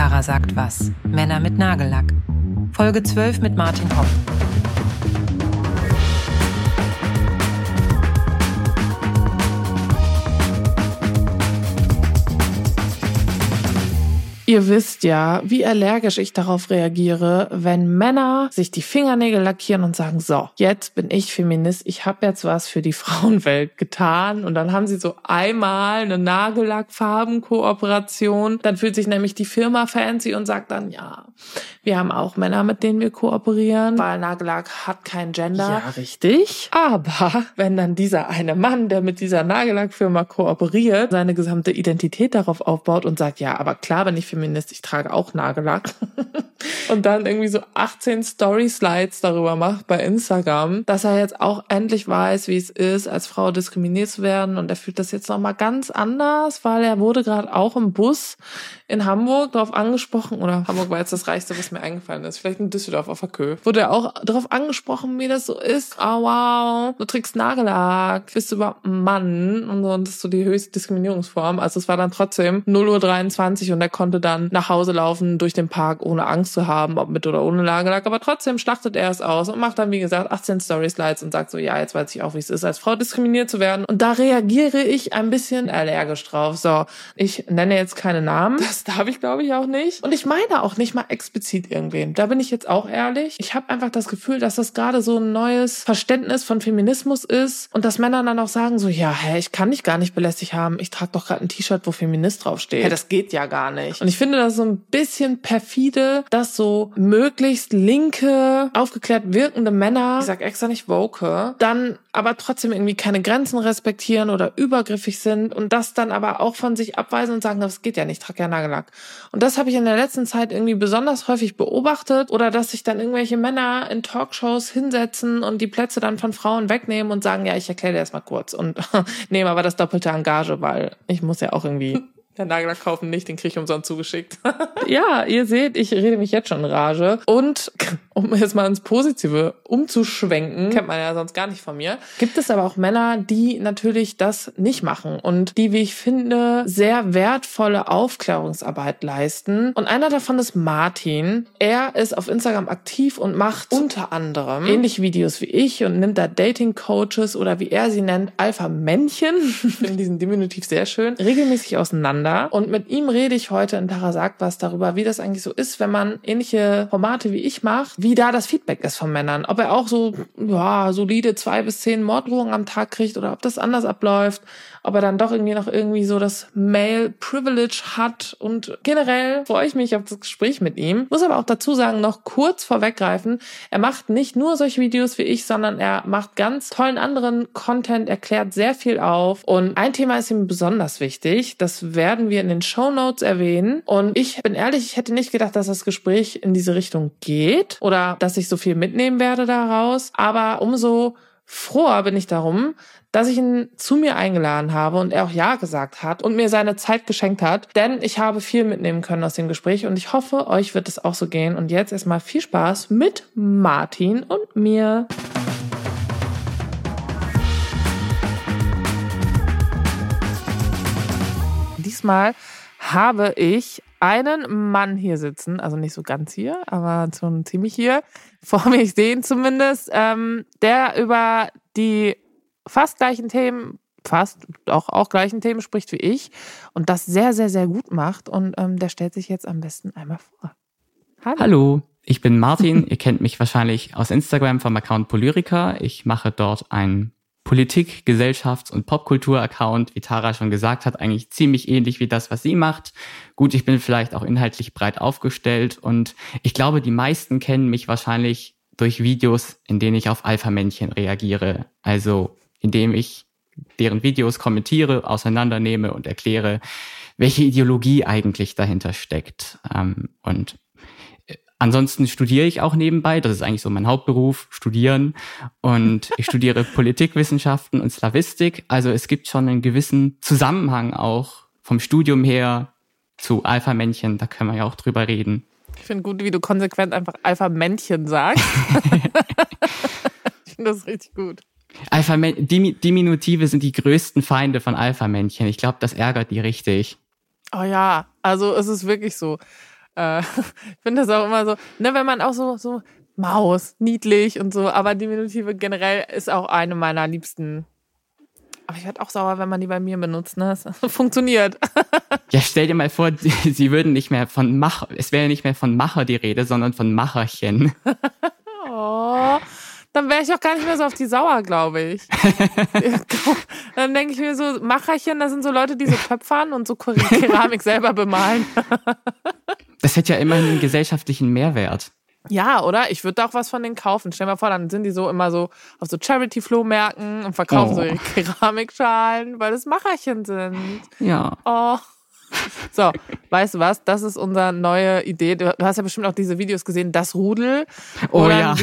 Tara sagt was. Männer mit Nagellack. Folge 12 mit Martin Hopp. Ihr wisst ja, wie allergisch ich darauf reagiere, wenn Männer sich die Fingernägel lackieren und sagen, so, jetzt bin ich Feminist, ich habe jetzt was für die Frauenwelt getan und dann haben sie so einmal eine Nagellackfarbenkooperation, dann fühlt sich nämlich die Firma fancy und sagt dann, ja, wir haben auch Männer, mit denen wir kooperieren, weil Nagellack hat kein Gender. Ja, richtig. Aber wenn dann dieser eine Mann, der mit dieser Nagellackfirma kooperiert, seine gesamte Identität darauf aufbaut und sagt, ja, aber klar bin ich Feminist, Feminist, ich trage auch Nagellack. und dann irgendwie so 18 Story-Slides darüber macht bei Instagram, dass er jetzt auch endlich weiß, wie es ist, als Frau diskriminiert zu werden. Und er fühlt das jetzt nochmal ganz anders, weil er wurde gerade auch im Bus in Hamburg darauf angesprochen, oder Hamburg war jetzt das Reichste, was mir eingefallen ist, vielleicht in Düsseldorf auf der Kö, wurde er auch darauf angesprochen, wie das so ist. Oh wow, du trägst Nagellack, bist du überhaupt ein Mann? Und so, und das ist so die höchste Diskriminierungsform. Also es war dann trotzdem 0.23 Uhr und er konnte dann nach Hause laufen durch den Park, ohne Angst zu haben, ob mit oder ohne Nagellack. Aber trotzdem schlachtet er es aus und macht dann, wie gesagt, 18 Story-Slides und sagt so, ja, jetzt weiß ich auch, wie es ist, als Frau diskriminiert zu werden. Und da reagiere ich ein bisschen allergisch drauf. So, ich nenne jetzt keine Namen. Das darf ich, glaube ich, auch nicht. Und ich meine auch nicht mal explizit irgendwen. Da bin ich jetzt auch ehrlich. Ich habe einfach das Gefühl, dass das gerade so ein neues Verständnis von Feminismus ist und dass Männer dann auch sagen so, ja, hä, ich kann dich gar nicht belästigt haben. Ich trage doch gerade ein T-Shirt, wo Feminist draufsteht. Hä, das geht ja gar nicht. Und ich finde das so ein bisschen perfide, dass so möglichst linke, aufgeklärt wirkende Männer, ich sag extra nicht woke, dann aber trotzdem irgendwie keine Grenzen respektieren oder übergriffig sind und das dann aber auch von sich abweisen und sagen, das geht ja nicht, ich trage ja Nagel Nagellack. Und das habe ich in der letzten Zeit irgendwie besonders häufig beobachtet oder dass sich dann irgendwelche Männer in Talkshows hinsetzen und die Plätze dann von Frauen wegnehmen und sagen, ja, ich erkläre dir das mal kurz und nehme aber das doppelte Engage, weil ich muss ja auch irgendwie der Nagellack kaufen nicht, den kriege ich umsonst zugeschickt. ja, ihr seht, ich rede mich jetzt schon in Rage. Und um jetzt mal ins Positive umzuschwenken, kennt man ja sonst gar nicht von mir, gibt es aber auch Männer, die natürlich das nicht machen und die, wie ich finde, sehr wertvolle Aufklärungsarbeit leisten. Und einer davon ist Martin. Er ist auf Instagram aktiv und macht unter anderem ähnliche Videos wie ich und nimmt da Dating-Coaches oder wie er sie nennt, Alpha-Männchen, ich finde diesen Diminutiv sehr schön, regelmäßig auseinander. Und mit ihm rede ich heute in Tara sagt was darüber, wie das eigentlich so ist, wenn man ähnliche Formate wie ich macht, wie da das Feedback ist von Männern. Ob er auch so, ja, solide zwei bis zehn Morddrohungen am Tag kriegt oder ob das anders abläuft. Ob er dann doch irgendwie noch irgendwie so das Male Privilege hat. Und generell freue ich mich auf das Gespräch mit ihm. Muss aber auch dazu sagen, noch kurz vorweggreifen, er macht nicht nur solche Videos wie ich, sondern er macht ganz tollen anderen Content, erklärt sehr viel auf. Und ein Thema ist ihm besonders wichtig. Das werden wir in den Show Notes erwähnen. Und ich bin ehrlich, ich hätte nicht gedacht, dass das Gespräch in diese Richtung geht oder dass ich so viel mitnehmen werde daraus. Aber umso froher bin ich darum, dass ich ihn zu mir eingeladen habe und er auch Ja gesagt hat und mir seine Zeit geschenkt hat. Denn ich habe viel mitnehmen können aus dem Gespräch und ich hoffe, euch wird es auch so gehen. Und jetzt erstmal viel Spaß mit Martin und mir. Diesmal habe ich einen Mann hier sitzen, also nicht so ganz hier, aber schon ziemlich hier, vor mir sehen zumindest, ähm, der über die fast gleichen Themen, fast auch, auch gleichen Themen spricht wie ich und das sehr, sehr, sehr gut macht. Und ähm, der stellt sich jetzt am besten einmal vor. Hallo. Hallo. Ich bin Martin. Ihr kennt mich wahrscheinlich aus Instagram vom Account Polyrica. Ich mache dort ein Politik-, Gesellschafts- und Popkultur-Account, wie Tara schon gesagt hat, eigentlich ziemlich ähnlich wie das, was sie macht. Gut, ich bin vielleicht auch inhaltlich breit aufgestellt und ich glaube, die meisten kennen mich wahrscheinlich durch Videos, in denen ich auf Alpha-Männchen reagiere. Also, indem ich deren Videos kommentiere, auseinandernehme und erkläre, welche Ideologie eigentlich dahinter steckt. Ähm, und Ansonsten studiere ich auch nebenbei, das ist eigentlich so mein Hauptberuf, studieren. Und ich studiere Politikwissenschaften und Slavistik. Also es gibt schon einen gewissen Zusammenhang auch vom Studium her zu Alpha-Männchen, da können wir ja auch drüber reden. Ich finde gut, wie du konsequent einfach Alpha-Männchen sagst. ich finde das richtig gut. Alpha Diminutive sind die größten Feinde von Alpha-Männchen. Ich glaube, das ärgert die richtig. Oh ja, also es ist wirklich so. Äh, ich finde das auch immer so, ne, wenn man auch so, so Maus, niedlich und so, aber Diminutive generell ist auch eine meiner liebsten. Aber ich werde auch sauer, wenn man die bei mir benutzt, ne? Das funktioniert. ja, stell dir mal vor, sie würden nicht mehr von Macher, es wäre nicht mehr von Macher die Rede, sondern von Macherchen. oh dann wäre ich auch gar nicht mehr so auf die Sauer, glaube ich. dann denke ich mir so, Macherchen, das sind so Leute, die so töpfern und so Keramik selber bemalen. Das hätte ja immerhin einen gesellschaftlichen Mehrwert. Ja, oder? Ich würde da auch was von denen kaufen. Stell dir mal vor, dann sind die so immer so auf so Charity-Flohmärkten und verkaufen oh. so ihre Keramikschalen, weil das Macherchen sind. Ja. Oh. So, weißt du was? Das ist unsere neue Idee. Du hast ja bestimmt auch diese Videos gesehen, das Rudel. Oh ja.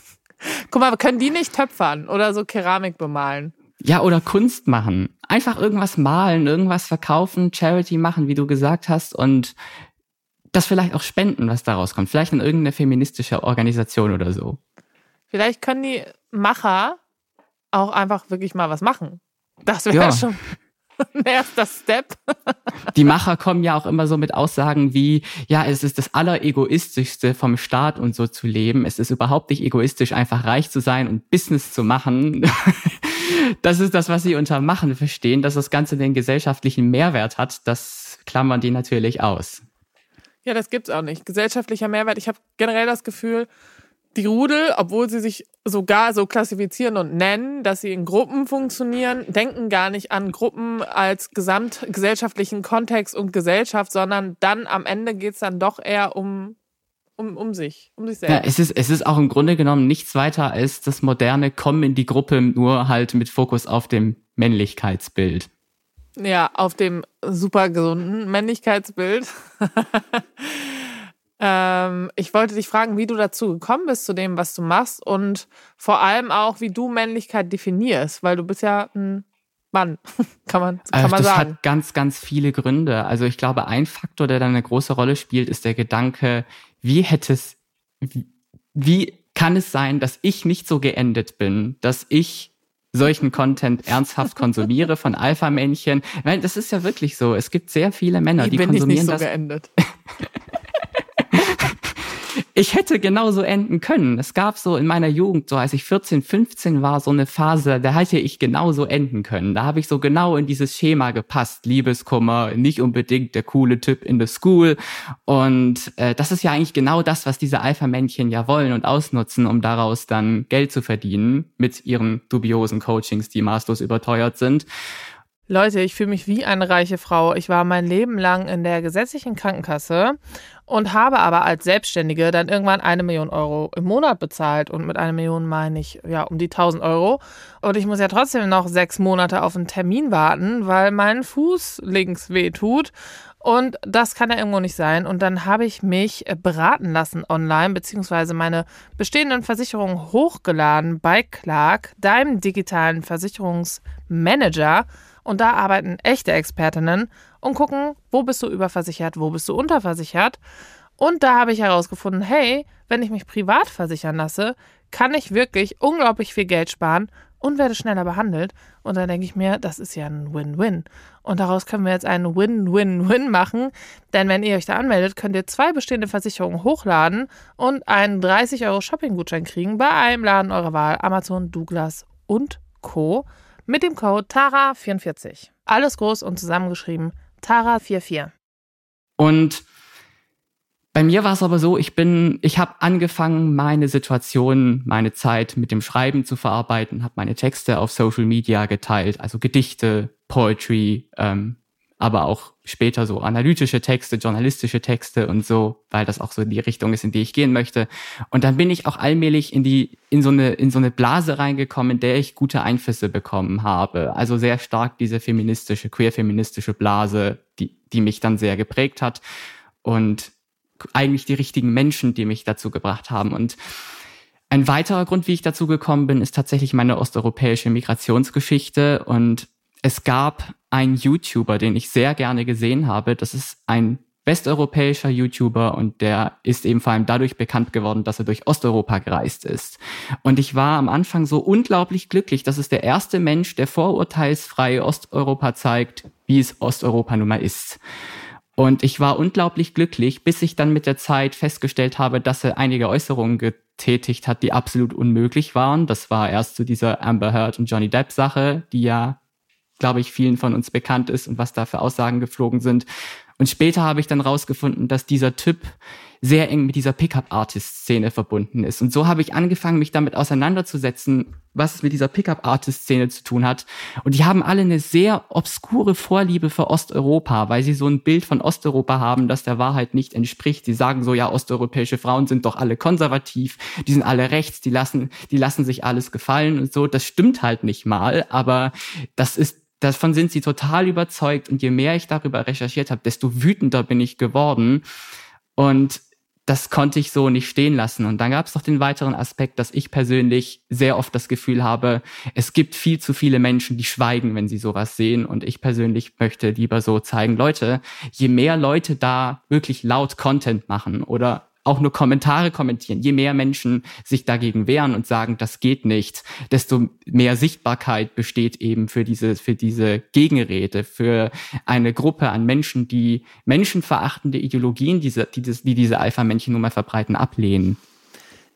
Guck mal, können die nicht töpfern oder so Keramik bemalen? Ja, oder Kunst machen. Einfach irgendwas malen, irgendwas verkaufen, Charity machen, wie du gesagt hast, und das vielleicht auch spenden, was daraus kommt. Vielleicht in irgendeine feministische Organisation oder so. Vielleicht können die Macher auch einfach wirklich mal was machen. Das wäre ja. schon ein erster Step. Die Macher kommen ja auch immer so mit Aussagen wie, ja, es ist das Alleregoistischste vom Staat und so zu leben. Es ist überhaupt nicht egoistisch, einfach reich zu sein und Business zu machen. Das ist das, was sie unter Machen verstehen, dass das Ganze den gesellschaftlichen Mehrwert hat. Das klammern die natürlich aus. Ja, das gibt's auch nicht. Gesellschaftlicher Mehrwert. Ich habe generell das Gefühl, die Rudel, obwohl sie sich sogar so klassifizieren und nennen, dass sie in Gruppen funktionieren, denken gar nicht an Gruppen als gesamtgesellschaftlichen Kontext und Gesellschaft, sondern dann am Ende geht's dann doch eher um, um, um sich, um sich selbst. Ja, es ist, es ist auch im Grunde genommen nichts weiter als das moderne Kommen in die Gruppe, nur halt mit Fokus auf dem Männlichkeitsbild. Ja, auf dem super gesunden Männlichkeitsbild. Ähm, ich wollte dich fragen, wie du dazu gekommen bist zu dem, was du machst und vor allem auch, wie du Männlichkeit definierst, weil du bist ja ein Mann, kann man, kann man das sagen. Das hat ganz, ganz viele Gründe. Also ich glaube, ein Faktor, der da eine große Rolle spielt, ist der Gedanke, wie hätte es, wie, wie kann es sein, dass ich nicht so geendet bin, dass ich solchen Content ernsthaft konsumiere von Alpha-Männchen. Weil das ist ja wirklich so. Es gibt sehr viele Männer, die bin konsumieren ich nicht so das. Geendet? ich hätte genauso enden können. Es gab so in meiner Jugend, so als ich 14, 15 war, so eine Phase, da hätte ich genauso enden können. Da habe ich so genau in dieses Schema gepasst. Liebeskummer, nicht unbedingt der coole Typ in the school. Und äh, das ist ja eigentlich genau das, was diese Alpha-Männchen ja wollen und ausnutzen, um daraus dann Geld zu verdienen mit ihren dubiosen Coachings, die maßlos überteuert sind. Leute, ich fühle mich wie eine reiche Frau. Ich war mein Leben lang in der gesetzlichen Krankenkasse und habe aber als Selbstständige dann irgendwann eine Million Euro im Monat bezahlt. Und mit einer Million meine ich ja um die 1000 Euro. Und ich muss ja trotzdem noch sechs Monate auf einen Termin warten, weil mein Fuß links weh tut. Und das kann ja irgendwo nicht sein. Und dann habe ich mich beraten lassen online, beziehungsweise meine bestehenden Versicherungen hochgeladen bei Clark, deinem digitalen Versicherungsmanager. Und da arbeiten echte Expertinnen und gucken, wo bist du überversichert, wo bist du unterversichert. Und da habe ich herausgefunden, hey, wenn ich mich privat versichern lasse, kann ich wirklich unglaublich viel Geld sparen und werde schneller behandelt. Und dann denke ich mir, das ist ja ein Win-Win. Und daraus können wir jetzt einen Win-Win-Win machen. Denn wenn ihr euch da anmeldet, könnt ihr zwei bestehende Versicherungen hochladen und einen 30 Euro Shopping-Gutschein kriegen bei einem Laden eurer Wahl, Amazon, Douglas und Co mit dem Code TARA44. Alles groß und zusammengeschrieben, TARA44. Und bei mir war es aber so, ich bin, ich habe angefangen, meine Situation, meine Zeit mit dem Schreiben zu verarbeiten, habe meine Texte auf Social Media geteilt, also Gedichte, Poetry, ähm, aber auch später so analytische Texte, journalistische Texte und so, weil das auch so die Richtung ist, in die ich gehen möchte. Und dann bin ich auch allmählich in die, in so eine, in so eine Blase reingekommen, in der ich gute Einflüsse bekommen habe. Also sehr stark diese feministische, queer-feministische Blase, die, die mich dann sehr geprägt hat. Und eigentlich die richtigen Menschen, die mich dazu gebracht haben. Und ein weiterer Grund, wie ich dazu gekommen bin, ist tatsächlich meine osteuropäische Migrationsgeschichte und es gab einen YouTuber, den ich sehr gerne gesehen habe. Das ist ein westeuropäischer YouTuber und der ist eben vor allem dadurch bekannt geworden, dass er durch Osteuropa gereist ist. Und ich war am Anfang so unglaublich glücklich. Das ist der erste Mensch, der vorurteilsfrei Osteuropa zeigt, wie es Osteuropa nun mal ist. Und ich war unglaublich glücklich, bis ich dann mit der Zeit festgestellt habe, dass er einige Äußerungen getätigt hat, die absolut unmöglich waren. Das war erst zu dieser Amber Heard und Johnny Depp Sache, die ja, glaube ich, vielen von uns bekannt ist und was da für Aussagen geflogen sind. Und später habe ich dann rausgefunden, dass dieser Typ sehr eng mit dieser Pickup-Artist-Szene verbunden ist. Und so habe ich angefangen, mich damit auseinanderzusetzen, was es mit dieser Pickup-Artist-Szene zu tun hat. Und die haben alle eine sehr obskure Vorliebe für Osteuropa, weil sie so ein Bild von Osteuropa haben, das der Wahrheit nicht entspricht. Sie sagen so, ja, osteuropäische Frauen sind doch alle konservativ, die sind alle rechts, die lassen, die lassen sich alles gefallen und so. Das stimmt halt nicht mal, aber das ist davon sind sie total überzeugt und je mehr ich darüber recherchiert habe, desto wütender bin ich geworden und das konnte ich so nicht stehen lassen. Und dann gab es noch den weiteren Aspekt, dass ich persönlich sehr oft das Gefühl habe, es gibt viel zu viele Menschen, die schweigen, wenn sie sowas sehen. Und ich persönlich möchte lieber so zeigen, Leute, je mehr Leute da wirklich laut Content machen oder auch nur Kommentare kommentieren. Je mehr Menschen sich dagegen wehren und sagen, das geht nicht, desto mehr Sichtbarkeit besteht eben für diese, für diese Gegenrede, für eine Gruppe an Menschen, die menschenverachtende Ideologien, diese, die, die diese Alpha-Männchen nun mal verbreiten, ablehnen.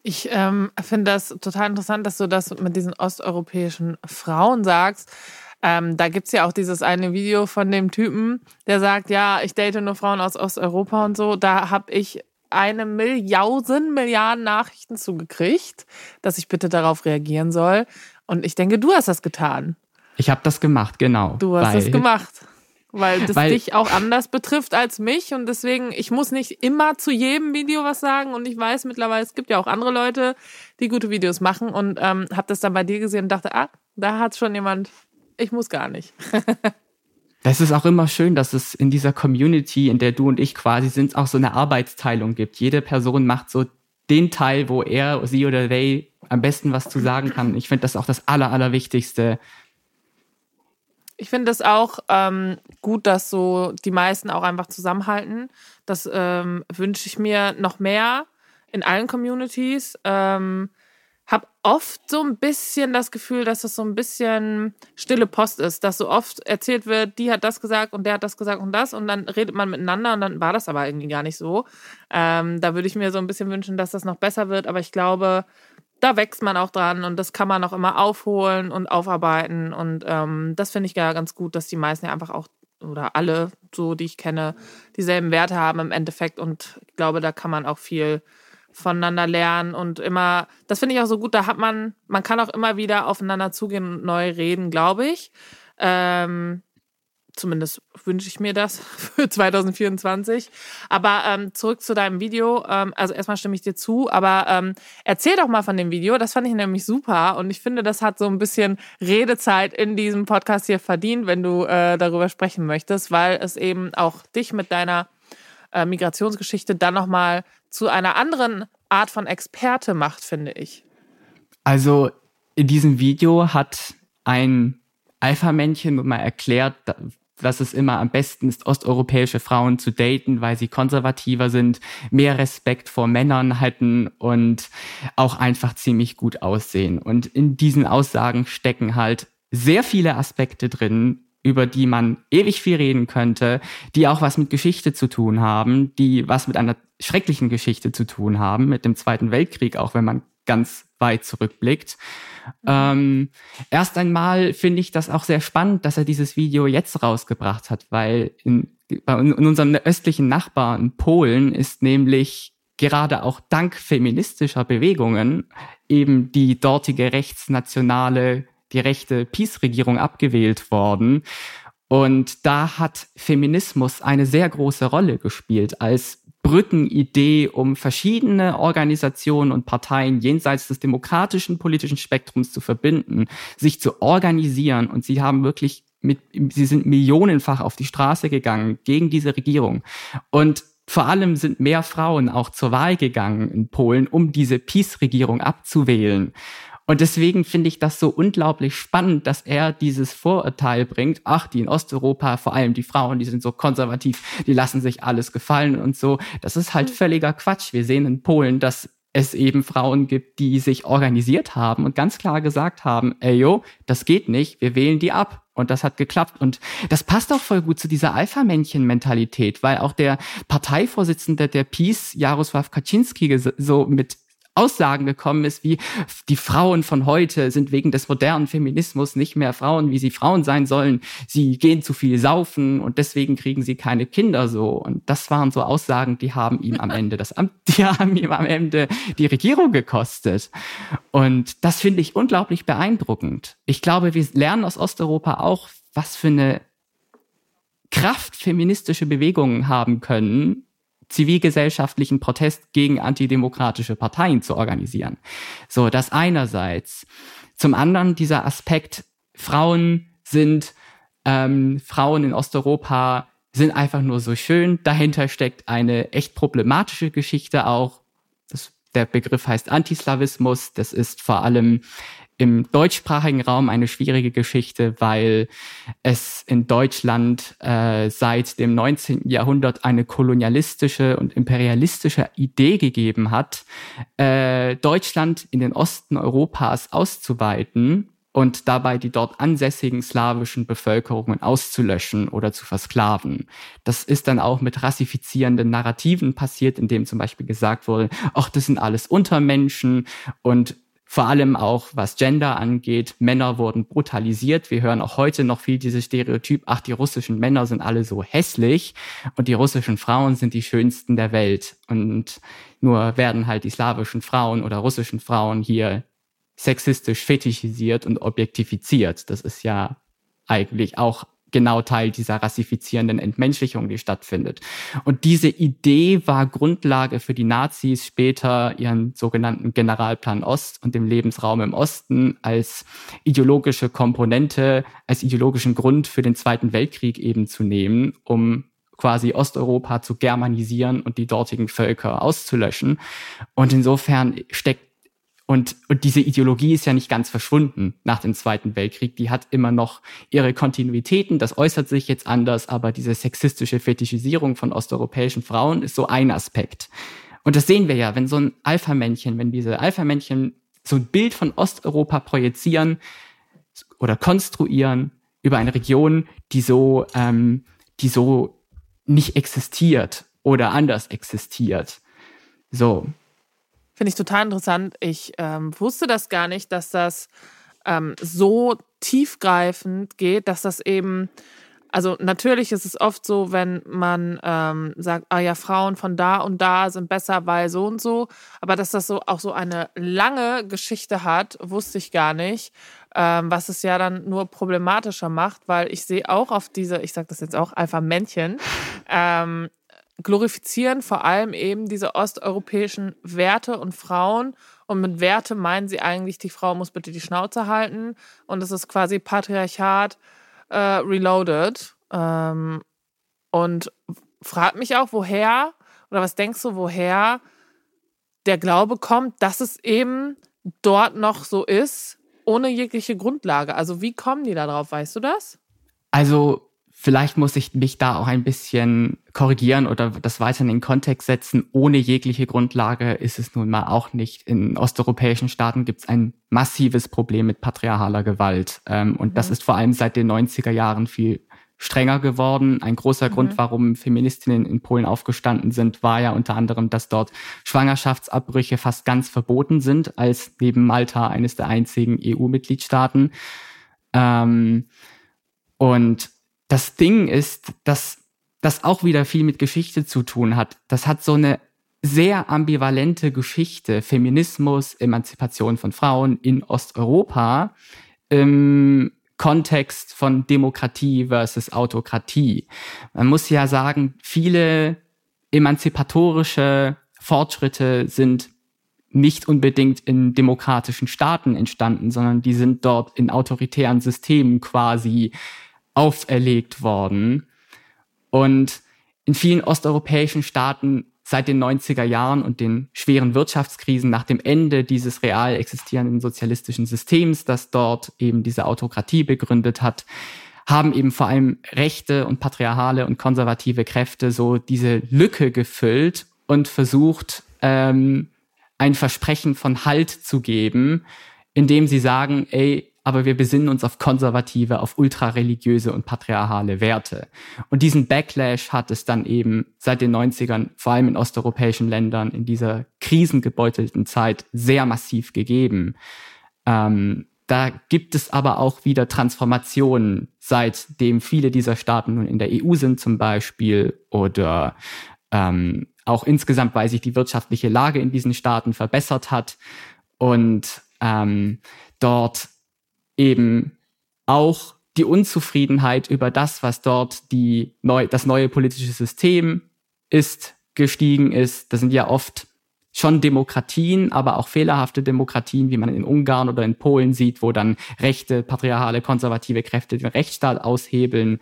Ich ähm, finde das total interessant, dass du das mit diesen osteuropäischen Frauen sagst. Ähm, da gibt's ja auch dieses eine Video von dem Typen, der sagt, ja, ich date nur Frauen aus Osteuropa und so. Da habe ich eine Milliarden Milliarden Nachrichten zugekriegt, dass ich bitte darauf reagieren soll. Und ich denke, du hast das getan. Ich habe das gemacht, genau. Du hast es gemacht. Weil das weil, dich auch anders betrifft als mich und deswegen, ich muss nicht immer zu jedem Video was sagen und ich weiß mittlerweile, es gibt ja auch andere Leute, die gute Videos machen und ähm, habe das dann bei dir gesehen und dachte, ah, da hat schon jemand, ich muss gar nicht. Das ist auch immer schön, dass es in dieser Community, in der du und ich quasi sind, auch so eine Arbeitsteilung gibt. Jede Person macht so den Teil, wo er, sie oder they am besten was zu sagen kann. Ich finde das auch das Aller, Allerwichtigste. Ich finde es auch ähm, gut, dass so die meisten auch einfach zusammenhalten. Das ähm, wünsche ich mir noch mehr in allen Communities. Ähm, habe oft so ein bisschen das Gefühl, dass das so ein bisschen stille Post ist, dass so oft erzählt wird, die hat das gesagt und der hat das gesagt und das und dann redet man miteinander und dann war das aber irgendwie gar nicht so. Ähm, da würde ich mir so ein bisschen wünschen, dass das noch besser wird, aber ich glaube, da wächst man auch dran und das kann man auch immer aufholen und aufarbeiten und ähm, das finde ich ja ganz gut, dass die meisten ja einfach auch oder alle, so die ich kenne, dieselben Werte haben im Endeffekt und ich glaube, da kann man auch viel voneinander lernen und immer, das finde ich auch so gut, da hat man, man kann auch immer wieder aufeinander zugehen und neu reden, glaube ich. Ähm, zumindest wünsche ich mir das für 2024. Aber ähm, zurück zu deinem Video. Ähm, also erstmal stimme ich dir zu, aber ähm, erzähl doch mal von dem Video. Das fand ich nämlich super und ich finde, das hat so ein bisschen Redezeit in diesem Podcast hier verdient, wenn du äh, darüber sprechen möchtest, weil es eben auch dich mit deiner äh, Migrationsgeschichte dann nochmal zu einer anderen Art von Experte macht, finde ich. Also in diesem Video hat ein Alpha-Männchen mal erklärt, dass es immer am besten ist, osteuropäische Frauen zu daten, weil sie konservativer sind, mehr Respekt vor Männern hätten und auch einfach ziemlich gut aussehen. Und in diesen Aussagen stecken halt sehr viele Aspekte drin, über die man ewig viel reden könnte, die auch was mit Geschichte zu tun haben, die was mit einer schrecklichen Geschichte zu tun haben, mit dem Zweiten Weltkrieg, auch wenn man ganz weit zurückblickt. Ähm, erst einmal finde ich das auch sehr spannend, dass er dieses Video jetzt rausgebracht hat, weil in, bei, in unserem östlichen Nachbarn Polen ist nämlich gerade auch dank feministischer Bewegungen eben die dortige rechtsnationale die rechte Peace-Regierung abgewählt worden. Und da hat Feminismus eine sehr große Rolle gespielt als Brückenidee, um verschiedene Organisationen und Parteien jenseits des demokratischen politischen Spektrums zu verbinden, sich zu organisieren. Und sie haben wirklich mit, sie sind millionenfach auf die Straße gegangen gegen diese Regierung. Und vor allem sind mehr Frauen auch zur Wahl gegangen in Polen, um diese Peace-Regierung abzuwählen. Und deswegen finde ich das so unglaublich spannend, dass er dieses Vorurteil bringt. Ach, die in Osteuropa, vor allem die Frauen, die sind so konservativ, die lassen sich alles gefallen und so. Das ist halt mhm. völliger Quatsch. Wir sehen in Polen, dass es eben Frauen gibt, die sich organisiert haben und ganz klar gesagt haben, ey yo, das geht nicht, wir wählen die ab. Und das hat geklappt. Und das passt auch voll gut zu dieser Alpha-Männchen-Mentalität, weil auch der Parteivorsitzende der Peace, Jaroslav Kaczynski, so mit Aussagen gekommen ist, wie die Frauen von heute sind wegen des modernen Feminismus nicht mehr Frauen, wie sie Frauen sein sollen. Sie gehen zu viel saufen und deswegen kriegen sie keine Kinder so. Und das waren so Aussagen, die haben ihm am Ende das Amt, die haben ihm am Ende die Regierung gekostet. Und das finde ich unglaublich beeindruckend. Ich glaube, wir lernen aus Osteuropa auch, was für eine Kraft feministische Bewegungen haben können, zivilgesellschaftlichen Protest gegen antidemokratische Parteien zu organisieren. So, das einerseits. Zum anderen dieser Aspekt, Frauen sind, ähm, Frauen in Osteuropa sind einfach nur so schön. Dahinter steckt eine echt problematische Geschichte auch. Das, der Begriff heißt Antislawismus. Das ist vor allem im deutschsprachigen Raum eine schwierige Geschichte, weil es in Deutschland äh, seit dem 19. Jahrhundert eine kolonialistische und imperialistische Idee gegeben hat, äh, Deutschland in den Osten Europas auszuweiten und dabei die dort ansässigen slawischen Bevölkerungen auszulöschen oder zu versklaven. Das ist dann auch mit rassifizierenden Narrativen passiert, in dem zum Beispiel gesagt wurde, ach, das sind alles Untermenschen und vor allem auch was Gender angeht. Männer wurden brutalisiert. Wir hören auch heute noch viel dieses Stereotyp, ach, die russischen Männer sind alle so hässlich und die russischen Frauen sind die schönsten der Welt. Und nur werden halt die slawischen Frauen oder russischen Frauen hier sexistisch fetischisiert und objektifiziert. Das ist ja eigentlich auch genau Teil dieser rassifizierenden Entmenschlichung, die stattfindet. Und diese Idee war Grundlage für die Nazis später ihren sogenannten Generalplan Ost und dem Lebensraum im Osten als ideologische Komponente, als ideologischen Grund für den Zweiten Weltkrieg eben zu nehmen, um quasi Osteuropa zu germanisieren und die dortigen Völker auszulöschen. Und insofern steckt und, und diese Ideologie ist ja nicht ganz verschwunden nach dem Zweiten Weltkrieg. Die hat immer noch ihre Kontinuitäten. Das äußert sich jetzt anders, aber diese sexistische Fetischisierung von osteuropäischen Frauen ist so ein Aspekt. Und das sehen wir ja, wenn so ein Alpha-Männchen, wenn diese Alpha-Männchen so ein Bild von Osteuropa projizieren oder konstruieren über eine Region, die so, ähm, die so nicht existiert oder anders existiert. So, Finde ich total interessant. Ich ähm, wusste das gar nicht, dass das ähm, so tiefgreifend geht, dass das eben, also natürlich ist es oft so, wenn man ähm, sagt, ah ja, Frauen von da und da sind besser, weil so und so, aber dass das so auch so eine lange Geschichte hat, wusste ich gar nicht. Ähm, was es ja dann nur problematischer macht, weil ich sehe auch auf diese, ich sage das jetzt auch, Alpha-Männchen, ähm, glorifizieren vor allem eben diese osteuropäischen Werte und Frauen. Und mit Werte meinen sie eigentlich, die Frau muss bitte die Schnauze halten. Und es ist quasi Patriarchat äh, reloaded. Ähm, und fragt mich auch, woher oder was denkst du, woher der Glaube kommt, dass es eben dort noch so ist, ohne jegliche Grundlage. Also wie kommen die da drauf, weißt du das? Also Vielleicht muss ich mich da auch ein bisschen korrigieren oder das weiter in den Kontext setzen. Ohne jegliche Grundlage ist es nun mal auch nicht. In osteuropäischen Staaten gibt es ein massives Problem mit patriarchaler Gewalt. Ähm, und mhm. das ist vor allem seit den 90er Jahren viel strenger geworden. Ein großer mhm. Grund, warum Feministinnen in Polen aufgestanden sind, war ja unter anderem, dass dort Schwangerschaftsabbrüche fast ganz verboten sind, als neben Malta eines der einzigen EU-Mitgliedstaaten. Ähm, und das Ding ist, dass das auch wieder viel mit Geschichte zu tun hat. Das hat so eine sehr ambivalente Geschichte. Feminismus, Emanzipation von Frauen in Osteuropa im Kontext von Demokratie versus Autokratie. Man muss ja sagen, viele emanzipatorische Fortschritte sind nicht unbedingt in demokratischen Staaten entstanden, sondern die sind dort in autoritären Systemen quasi auferlegt worden. Und in vielen osteuropäischen Staaten seit den 90er Jahren und den schweren Wirtschaftskrisen nach dem Ende dieses real existierenden sozialistischen Systems, das dort eben diese Autokratie begründet hat, haben eben vor allem rechte und patriarchale und konservative Kräfte so diese Lücke gefüllt und versucht, ähm, ein Versprechen von Halt zu geben, indem sie sagen, ey, aber wir besinnen uns auf konservative, auf ultrareligiöse und patriarchale Werte. Und diesen Backlash hat es dann eben seit den 90ern, vor allem in osteuropäischen Ländern, in dieser krisengebeutelten Zeit sehr massiv gegeben. Ähm, da gibt es aber auch wieder Transformationen, seitdem viele dieser Staaten nun in der EU sind zum Beispiel oder ähm, auch insgesamt, weil sich die wirtschaftliche Lage in diesen Staaten verbessert hat und ähm, dort eben auch die Unzufriedenheit über das, was dort die neu, das neue politische System ist, gestiegen ist. Das sind ja oft schon Demokratien, aber auch fehlerhafte Demokratien, wie man in Ungarn oder in Polen sieht, wo dann rechte, patriarchale, konservative Kräfte den Rechtsstaat aushebeln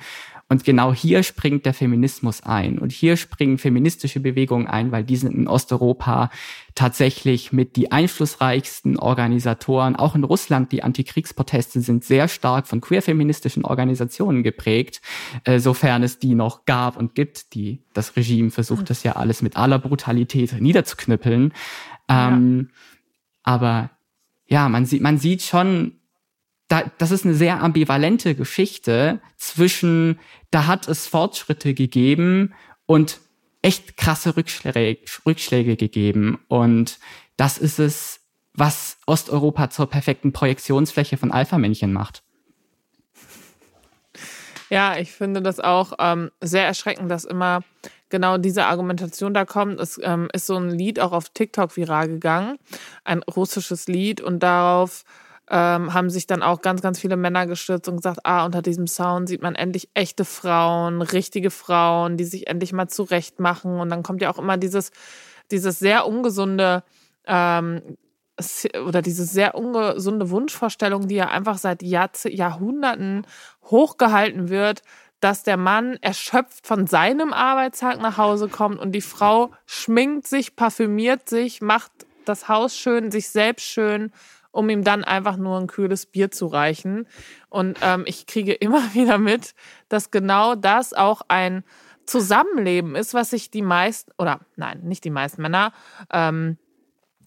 und genau hier springt der Feminismus ein. Und hier springen feministische Bewegungen ein, weil die sind in Osteuropa tatsächlich mit die einflussreichsten Organisatoren. Auch in Russland, die Antikriegsproteste sind sehr stark von queer-feministischen Organisationen geprägt, äh, sofern es die noch gab und gibt. Die, das Regime versucht das ja alles mit aller Brutalität niederzuknüppeln. Ähm, Aber ja, man sieht, man sieht schon, da, das ist eine sehr ambivalente Geschichte zwischen, da hat es Fortschritte gegeben und echt krasse Rückschläge, Rückschläge gegeben. Und das ist es, was Osteuropa zur perfekten Projektionsfläche von Alpha-Männchen macht. Ja, ich finde das auch ähm, sehr erschreckend, dass immer genau diese Argumentation da kommt. Es ähm, ist so ein Lied auch auf TikTok viral gegangen, ein russisches Lied und darauf ähm, haben sich dann auch ganz, ganz viele Männer gestürzt und gesagt, ah, unter diesem Sound sieht man endlich echte Frauen, richtige Frauen, die sich endlich mal zurecht machen. Und dann kommt ja auch immer dieses, dieses sehr ungesunde ähm, oder diese sehr ungesunde Wunschvorstellung, die ja einfach seit Jahrze Jahrhunderten hochgehalten wird, dass der Mann erschöpft von seinem Arbeitstag nach Hause kommt und die Frau schminkt sich, parfümiert sich, macht das Haus schön, sich selbst schön um ihm dann einfach nur ein kühles Bier zu reichen. Und ähm, ich kriege immer wieder mit, dass genau das auch ein Zusammenleben ist, was sich die meisten, oder nein, nicht die meisten Männer, ähm,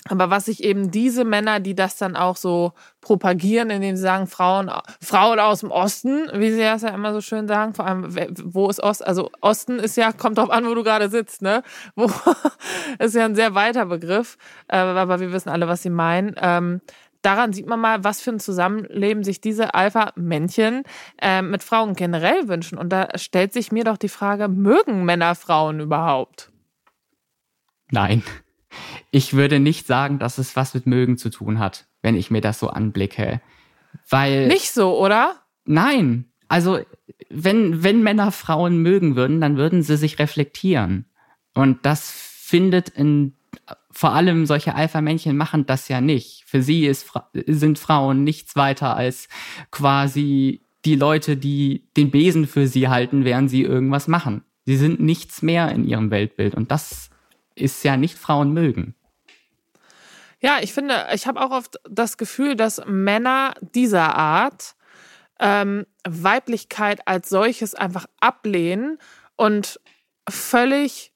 aber was sich eben diese Männer, die das dann auch so propagieren, indem sie sagen, Frauen, Frauen aus dem Osten, wie sie das ja immer so schön sagen, vor allem, wo ist Ost? Also Osten ist ja, kommt drauf an, wo du gerade sitzt, ne? Wo ist ja ein sehr weiter Begriff, äh, aber wir wissen alle, was sie meinen. Daran sieht man mal, was für ein Zusammenleben sich diese Alpha-Männchen äh, mit Frauen generell wünschen. Und da stellt sich mir doch die Frage, mögen Männer Frauen überhaupt? Nein. Ich würde nicht sagen, dass es was mit mögen zu tun hat, wenn ich mir das so anblicke. Weil. Nicht so, oder? Nein. Also, wenn, wenn Männer Frauen mögen würden, dann würden sie sich reflektieren. Und das findet in vor allem solche Alpha-Männchen machen das ja nicht. Für sie ist, sind Frauen nichts weiter als quasi die Leute, die den Besen für sie halten, während sie irgendwas machen. Sie sind nichts mehr in ihrem Weltbild und das ist ja nicht Frauen mögen. Ja, ich finde, ich habe auch oft das Gefühl, dass Männer dieser Art ähm, Weiblichkeit als solches einfach ablehnen und völlig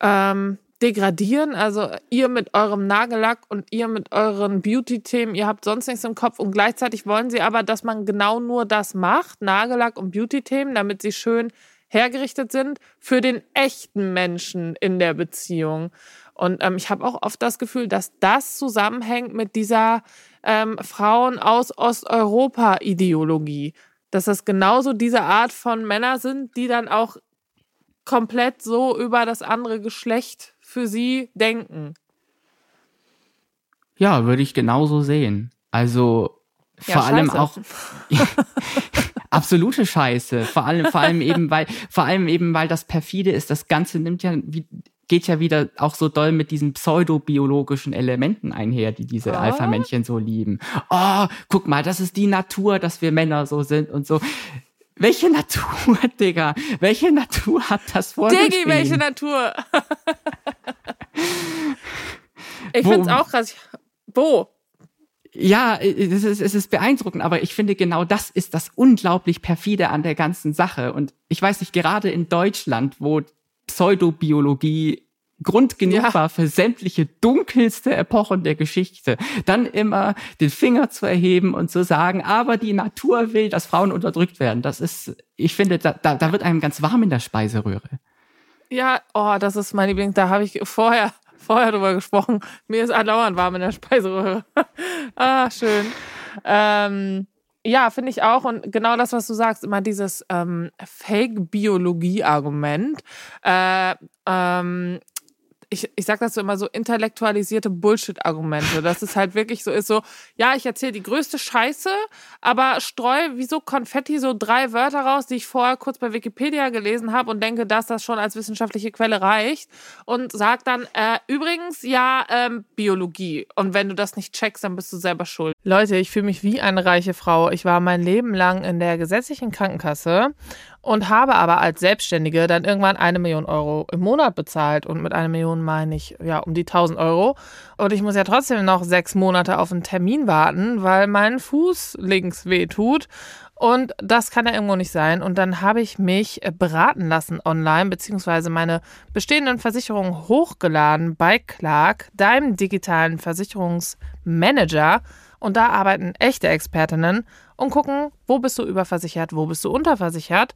ähm, degradieren. Also ihr mit eurem Nagellack und ihr mit euren Beauty-Themen, ihr habt sonst nichts im Kopf und gleichzeitig wollen sie aber, dass man genau nur das macht, Nagellack und Beauty-Themen, damit sie schön hergerichtet sind für den echten Menschen in der Beziehung. Und ähm, ich habe auch oft das Gefühl, dass das zusammenhängt mit dieser ähm, Frauen aus Osteuropa-Ideologie. Dass das genauso diese Art von Männer sind, die dann auch komplett so über das andere Geschlecht für sie denken. Ja, würde ich genauso sehen. Also ja, vor allem auch absolute Scheiße. Vor allem, vor allem eben, weil, vor allem eben, weil das perfide ist. Das Ganze nimmt ja, geht ja wieder auch so doll mit diesen pseudobiologischen Elementen einher, die diese oh. Alpha-Männchen so lieben. Oh, guck mal, das ist die Natur, dass wir Männer so sind und so. Welche Natur, Digga? Welche Natur hat das vorgeschrieben? Diggi, welche Natur? ich Wo? find's auch krass. Wo? Ja, es ist, es ist beeindruckend, aber ich finde genau das ist das unglaublich perfide an der ganzen Sache. Und ich weiß nicht, gerade in Deutschland, wo Pseudobiologie Grund genug ja. war für sämtliche dunkelste Epochen der Geschichte, dann immer den Finger zu erheben und zu sagen, aber die Natur will, dass Frauen unterdrückt werden. Das ist, ich finde, da, da, da wird einem ganz warm in der Speiseröhre. Ja, oh, das ist mein Liebling. Da habe ich vorher, vorher drüber gesprochen. Mir ist andauernd warm in der Speiseröhre. ah, schön. Ähm, ja, finde ich auch. Und genau das, was du sagst, immer dieses ähm, Fake-Biologie-Argument. Äh, ähm, ich, ich sag das so immer so intellektualisierte Bullshit-Argumente. Das ist halt wirklich so, ist so, ja, ich erzähle die größte Scheiße, aber streue wie so Konfetti so drei Wörter raus, die ich vorher kurz bei Wikipedia gelesen habe und denke, dass das schon als wissenschaftliche Quelle reicht und sag dann, äh, übrigens, ja, ähm, Biologie. Und wenn du das nicht checkst, dann bist du selber schuld. Leute, ich fühle mich wie eine reiche Frau. Ich war mein Leben lang in der gesetzlichen Krankenkasse und habe aber als Selbstständige dann irgendwann eine Million Euro im Monat bezahlt. Und mit einer Million meine ich ja um die 1000 Euro. Und ich muss ja trotzdem noch sechs Monate auf einen Termin warten, weil mein Fuß links weh tut. Und das kann ja irgendwo nicht sein. Und dann habe ich mich beraten lassen online, beziehungsweise meine bestehenden Versicherungen hochgeladen bei Clark, deinem digitalen Versicherungsmanager. Und da arbeiten echte Expertinnen und gucken, wo bist du überversichert, wo bist du unterversichert.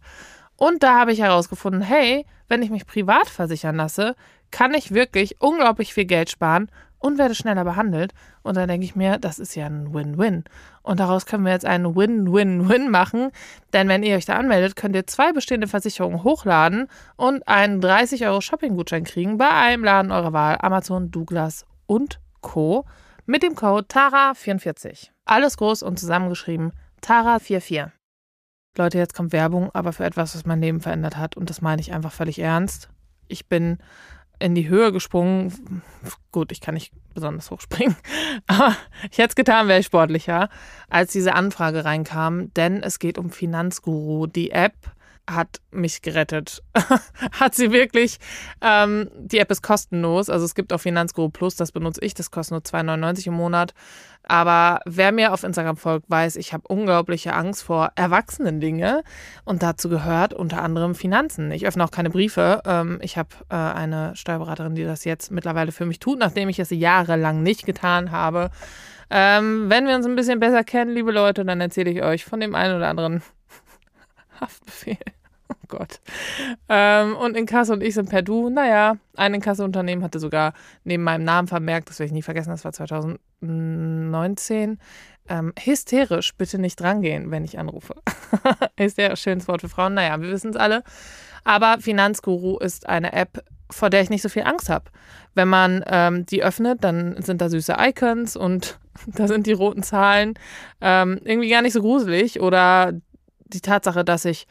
Und da habe ich herausgefunden, hey, wenn ich mich privat versichern lasse, kann ich wirklich unglaublich viel Geld sparen und werde schneller behandelt. Und dann denke ich mir, das ist ja ein Win-Win. Und daraus können wir jetzt einen Win-Win-Win machen. Denn wenn ihr euch da anmeldet, könnt ihr zwei bestehende Versicherungen hochladen und einen 30 Euro Shopping-Gutschein kriegen bei einem Laden eurer Wahl, Amazon, Douglas und Co. mit dem Code TARA44. Alles groß und zusammengeschrieben Tara44. Leute, jetzt kommt Werbung, aber für etwas, was mein Leben verändert hat. Und das meine ich einfach völlig ernst. Ich bin in die Höhe gesprungen. Gut, ich kann nicht besonders hoch springen. Aber ich hätte es getan, wäre ich sportlicher, als diese Anfrage reinkam. Denn es geht um Finanzguru, die App, hat mich gerettet. hat sie wirklich. Ähm, die App ist kostenlos. Also es gibt auch Finanzguru Plus, das benutze ich. Das kostet nur 2,99 im Monat. Aber wer mir auf Instagram folgt, weiß, ich habe unglaubliche Angst vor erwachsenen Dingen. Und dazu gehört unter anderem Finanzen. Ich öffne auch keine Briefe. Ähm, ich habe äh, eine Steuerberaterin, die das jetzt mittlerweile für mich tut, nachdem ich es jahrelang nicht getan habe. Ähm, wenn wir uns ein bisschen besser kennen, liebe Leute, dann erzähle ich euch von dem einen oder anderen Haftbefehl. Oh Gott. Ähm, und Inkasso und ich sind per Du. Naja, ein Inkasso-Unternehmen hatte sogar neben meinem Namen vermerkt, das werde ich nie vergessen, das war 2019. Ähm, hysterisch, bitte nicht drangehen, wenn ich anrufe. ein schönes Wort für Frauen. Naja, wir wissen es alle. Aber Finanzguru ist eine App, vor der ich nicht so viel Angst habe. Wenn man ähm, die öffnet, dann sind da süße Icons und da sind die roten Zahlen ähm, irgendwie gar nicht so gruselig oder die Tatsache, dass ich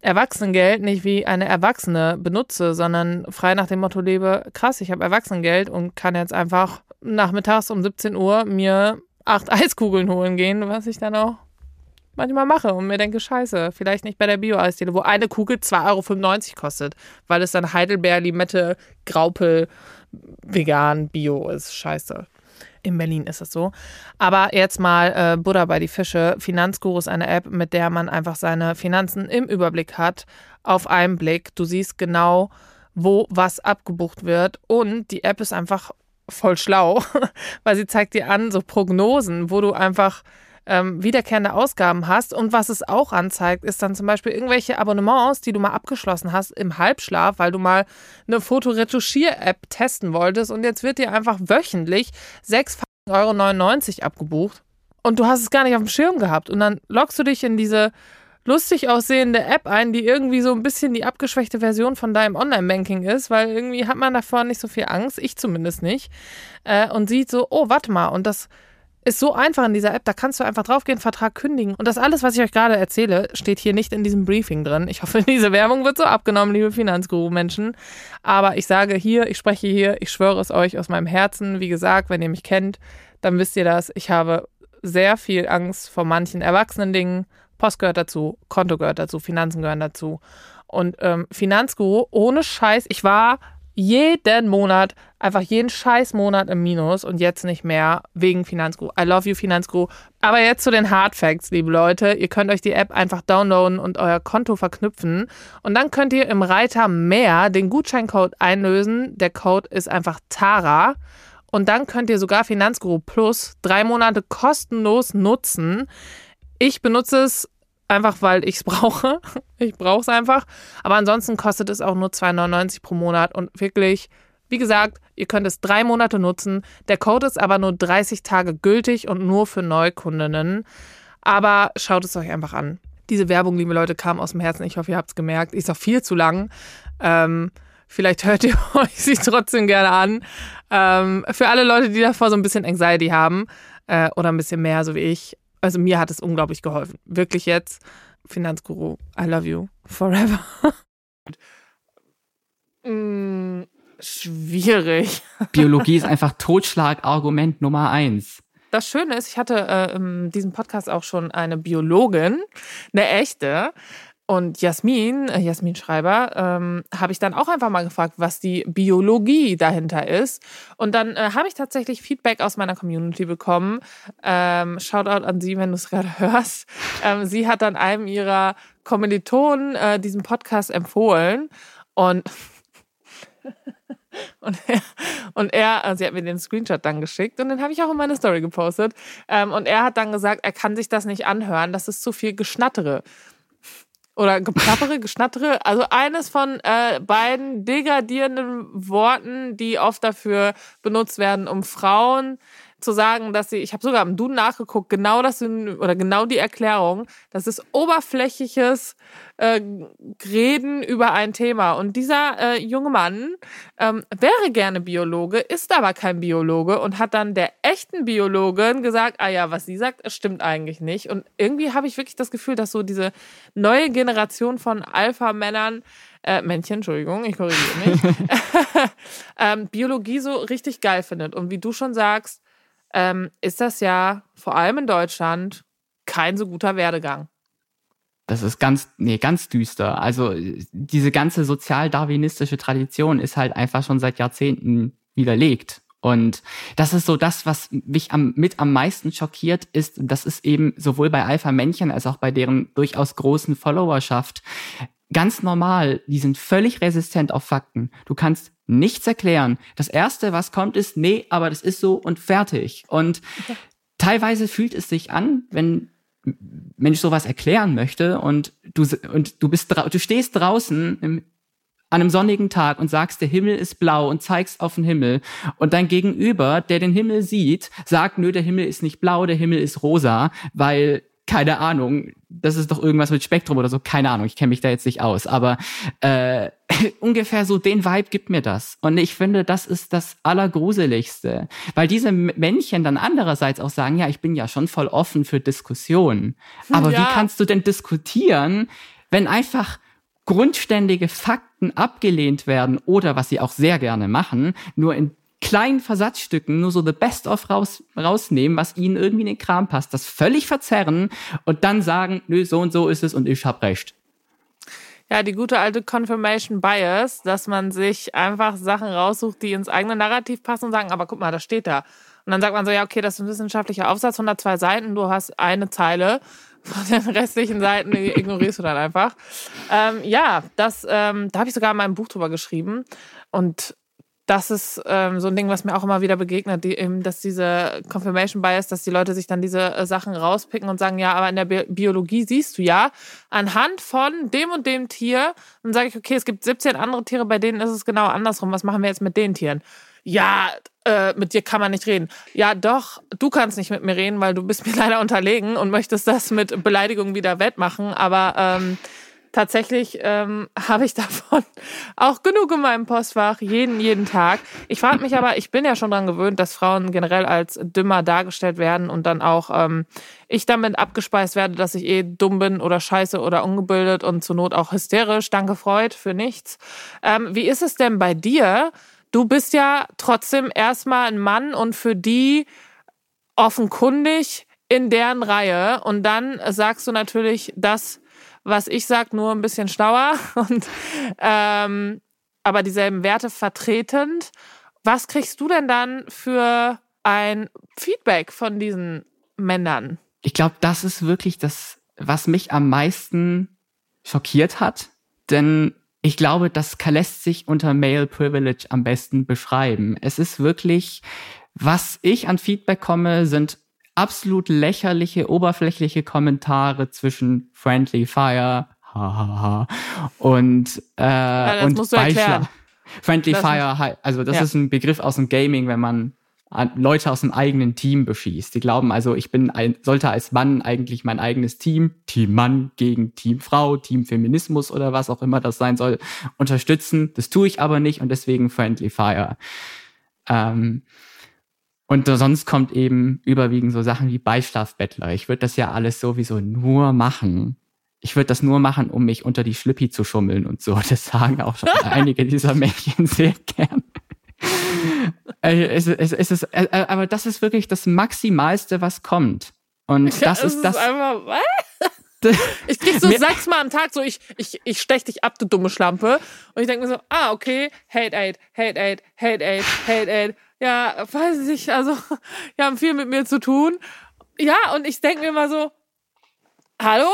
Erwachsenengeld nicht wie eine Erwachsene benutze, sondern frei nach dem Motto lebe, krass, ich habe Erwachsenengeld und kann jetzt einfach nachmittags um 17 Uhr mir acht Eiskugeln holen gehen, was ich dann auch manchmal mache und mir denke, scheiße, vielleicht nicht bei der Bio-Eisdiele, wo eine Kugel 2,95 Euro kostet, weil es dann Heidelbeer, Limette, Graupel, vegan, Bio ist. Scheiße. In Berlin ist es so. Aber jetzt mal äh, Buddha bei die Fische. Finanzguru ist eine App, mit der man einfach seine Finanzen im Überblick hat, auf einen Blick. Du siehst genau, wo was abgebucht wird. Und die App ist einfach voll schlau, weil sie zeigt dir an, so Prognosen, wo du einfach ähm, wiederkehrende Ausgaben hast. Und was es auch anzeigt, ist dann zum Beispiel irgendwelche Abonnements, die du mal abgeschlossen hast im Halbschlaf, weil du mal eine Fotoretuschier-App testen wolltest. Und jetzt wird dir einfach wöchentlich 6,99 Euro abgebucht. Und du hast es gar nicht auf dem Schirm gehabt. Und dann loggst du dich in diese lustig aussehende App ein, die irgendwie so ein bisschen die abgeschwächte Version von deinem Online-Banking ist, weil irgendwie hat man davor nicht so viel Angst, ich zumindest nicht, äh, und sieht so, oh, warte mal, und das ist so einfach in dieser App, da kannst du einfach draufgehen, Vertrag kündigen. Und das alles, was ich euch gerade erzähle, steht hier nicht in diesem Briefing drin. Ich hoffe, diese Werbung wird so abgenommen, liebe Finanzguru-Menschen. Aber ich sage hier, ich spreche hier, ich schwöre es euch aus meinem Herzen. Wie gesagt, wenn ihr mich kennt, dann wisst ihr das. Ich habe sehr viel Angst vor manchen erwachsenen Dingen. Post gehört dazu, Konto gehört dazu, Finanzen gehören dazu. Und ähm, Finanzguru, ohne Scheiß, ich war jeden Monat, einfach jeden scheiß Monat im Minus und jetzt nicht mehr wegen Finanzguru. I love you, Finanzguru. Aber jetzt zu den Hard Facts, liebe Leute. Ihr könnt euch die App einfach downloaden und euer Konto verknüpfen. Und dann könnt ihr im Reiter mehr den Gutscheincode einlösen. Der Code ist einfach TARA. Und dann könnt ihr sogar Finanzguru Plus drei Monate kostenlos nutzen. Ich benutze es einfach, weil ich es brauche. Ich brauche es einfach. Aber ansonsten kostet es auch nur 2,99 pro Monat und wirklich, wie gesagt, ihr könnt es drei Monate nutzen. Der Code ist aber nur 30 Tage gültig und nur für Neukundinnen. Aber schaut es euch einfach an. Diese Werbung, liebe Leute, kam aus dem Herzen. Ich hoffe, ihr habt es gemerkt. Ist auch viel zu lang. Ähm, vielleicht hört ihr euch sie trotzdem gerne an. Ähm, für alle Leute, die davor so ein bisschen Anxiety haben äh, oder ein bisschen mehr, so wie ich, also mir hat es unglaublich geholfen. Wirklich jetzt. Finanzguru, I love you forever. mm, schwierig. Biologie ist einfach Totschlagargument Nummer eins. Das Schöne ist, ich hatte äh, in diesem Podcast auch schon eine Biologin, eine echte, und Jasmin, äh, Jasmin Schreiber, ähm, habe ich dann auch einfach mal gefragt, was die Biologie dahinter ist. Und dann äh, habe ich tatsächlich Feedback aus meiner Community bekommen. Ähm, Shoutout an sie, wenn du es gerade hörst. Ähm, sie hat dann einem ihrer Kommilitonen äh, diesen Podcast empfohlen. Und Und er, und er, also sie hat mir den Screenshot dann geschickt und den habe ich auch in meine Story gepostet. Ähm, und er hat dann gesagt, er kann sich das nicht anhören, das ist zu viel Geschnattere oder geplappere, geschnattere. Also eines von äh, beiden degradierenden Worten, die oft dafür benutzt werden, um Frauen zu sagen, dass sie, ich habe sogar im Duden nachgeguckt, genau das oder genau die Erklärung, das ist oberflächliches äh, Reden über ein Thema. Und dieser äh, junge Mann ähm, wäre gerne Biologe, ist aber kein Biologe und hat dann der echten Biologin gesagt, ah ja, was sie sagt, stimmt eigentlich nicht. Und irgendwie habe ich wirklich das Gefühl, dass so diese neue Generation von Alpha-Männern äh, Männchen, Entschuldigung, ich korrigiere mich, ähm, Biologie so richtig geil findet. Und wie du schon sagst, ähm, ist das ja vor allem in Deutschland kein so guter Werdegang. Das ist ganz, nee, ganz düster. Also diese ganze sozial-darwinistische Tradition ist halt einfach schon seit Jahrzehnten widerlegt. Und das ist so das, was mich am, mit am meisten schockiert, ist, das ist eben sowohl bei Alpha-Männchen als auch bei deren durchaus großen Followerschaft ganz normal. Die sind völlig resistent auf Fakten. Du kannst nichts erklären. Das erste, was kommt, ist, nee, aber das ist so und fertig. Und okay. teilweise fühlt es sich an, wenn Mensch sowas erklären möchte und du, und du bist, du stehst draußen im, an einem sonnigen Tag und sagst, der Himmel ist blau und zeigst auf den Himmel und dein Gegenüber, der den Himmel sieht, sagt, nö, der Himmel ist nicht blau, der Himmel ist rosa, weil keine Ahnung, das ist doch irgendwas mit Spektrum oder so, keine Ahnung, ich kenne mich da jetzt nicht aus, aber äh, ungefähr so den Vibe gibt mir das. Und ich finde, das ist das Allergruseligste, weil diese Männchen dann andererseits auch sagen, ja, ich bin ja schon voll offen für Diskussionen, aber ja. wie kannst du denn diskutieren, wenn einfach grundständige Fakten abgelehnt werden oder was sie auch sehr gerne machen, nur in kleinen Versatzstücken nur so the best of raus, rausnehmen, was ihnen irgendwie in den Kram passt, das völlig verzerren und dann sagen, nö, so und so ist es und ich hab recht. Ja, die gute alte Confirmation Bias, dass man sich einfach Sachen raussucht, die ins eigene Narrativ passen und sagen, aber guck mal, das steht da. Und dann sagt man so, ja, okay, das ist ein wissenschaftlicher Aufsatz, 102 Seiten, du hast eine Zeile. Von den restlichen Seiten ignorierst du dann einfach. Ähm, ja, das, ähm, da habe ich sogar in meinem Buch drüber geschrieben. Und das ist ähm, so ein Ding, was mir auch immer wieder begegnet, die, eben, dass diese Confirmation Bias, dass die Leute sich dann diese äh, Sachen rauspicken und sagen, ja, aber in der Bi Biologie siehst du ja, anhand von dem und dem Tier, dann sage ich, okay, es gibt 17 andere Tiere, bei denen ist es genau andersrum. Was machen wir jetzt mit den Tieren? Ja, äh, mit dir kann man nicht reden. Ja, doch, du kannst nicht mit mir reden, weil du bist mir leider unterlegen und möchtest das mit Beleidigung wieder wettmachen, aber ähm, tatsächlich ähm, habe ich davon auch genug in meinem Postfach, jeden, jeden Tag. Ich frage mich aber, ich bin ja schon daran gewöhnt, dass Frauen generell als dümmer dargestellt werden und dann auch ähm, ich damit abgespeist werde, dass ich eh dumm bin oder scheiße oder ungebildet und zur Not auch hysterisch. Danke, Freud, für nichts. Ähm, wie ist es denn bei dir? Du bist ja trotzdem erstmal ein Mann und für die offenkundig in deren Reihe. Und dann sagst du natürlich, dass was ich sag, nur ein bisschen schlauer. Und ähm, aber dieselben Werte vertretend. Was kriegst du denn dann für ein Feedback von diesen Männern? Ich glaube, das ist wirklich das, was mich am meisten schockiert hat. Denn ich glaube, das lässt sich unter Male Privilege am besten beschreiben. Es ist wirklich, was ich an Feedback komme, sind absolut lächerliche, oberflächliche Kommentare zwischen Friendly Fire, hahaha, und, äh, ja, und Beischlag. Friendly das Fire, also das ja. ist ein Begriff aus dem Gaming, wenn man Leute aus dem eigenen Team beschießt. Die glauben also, ich bin ein, sollte als Mann eigentlich mein eigenes Team, Team Mann gegen Team Frau, Team Feminismus oder was auch immer das sein soll, unterstützen. Das tue ich aber nicht und deswegen Friendly Fire. Ähm, und sonst kommt eben überwiegend so Sachen wie Beischlafbettler. Ich würde das ja alles sowieso nur machen. Ich würde das nur machen, um mich unter die Schlüppi zu schummeln und so. Das sagen auch schon einige dieser Mädchen sehr gern. es, es, es ist, äh, äh, aber das ist wirklich das Maximalste, was kommt. Und das ja, ist, ist das. Einfach, ich krieg so sechsmal am Tag so, ich, ich, ich stech dich ab, du dumme Schlampe. Und ich denke mir so, ah, okay, Hate Aid, Hate Aid, Hate Aid, Hate Aid. Ja, weiß ich, nicht, also, die haben viel mit mir zu tun. Ja, und ich denke mir immer so, hallo?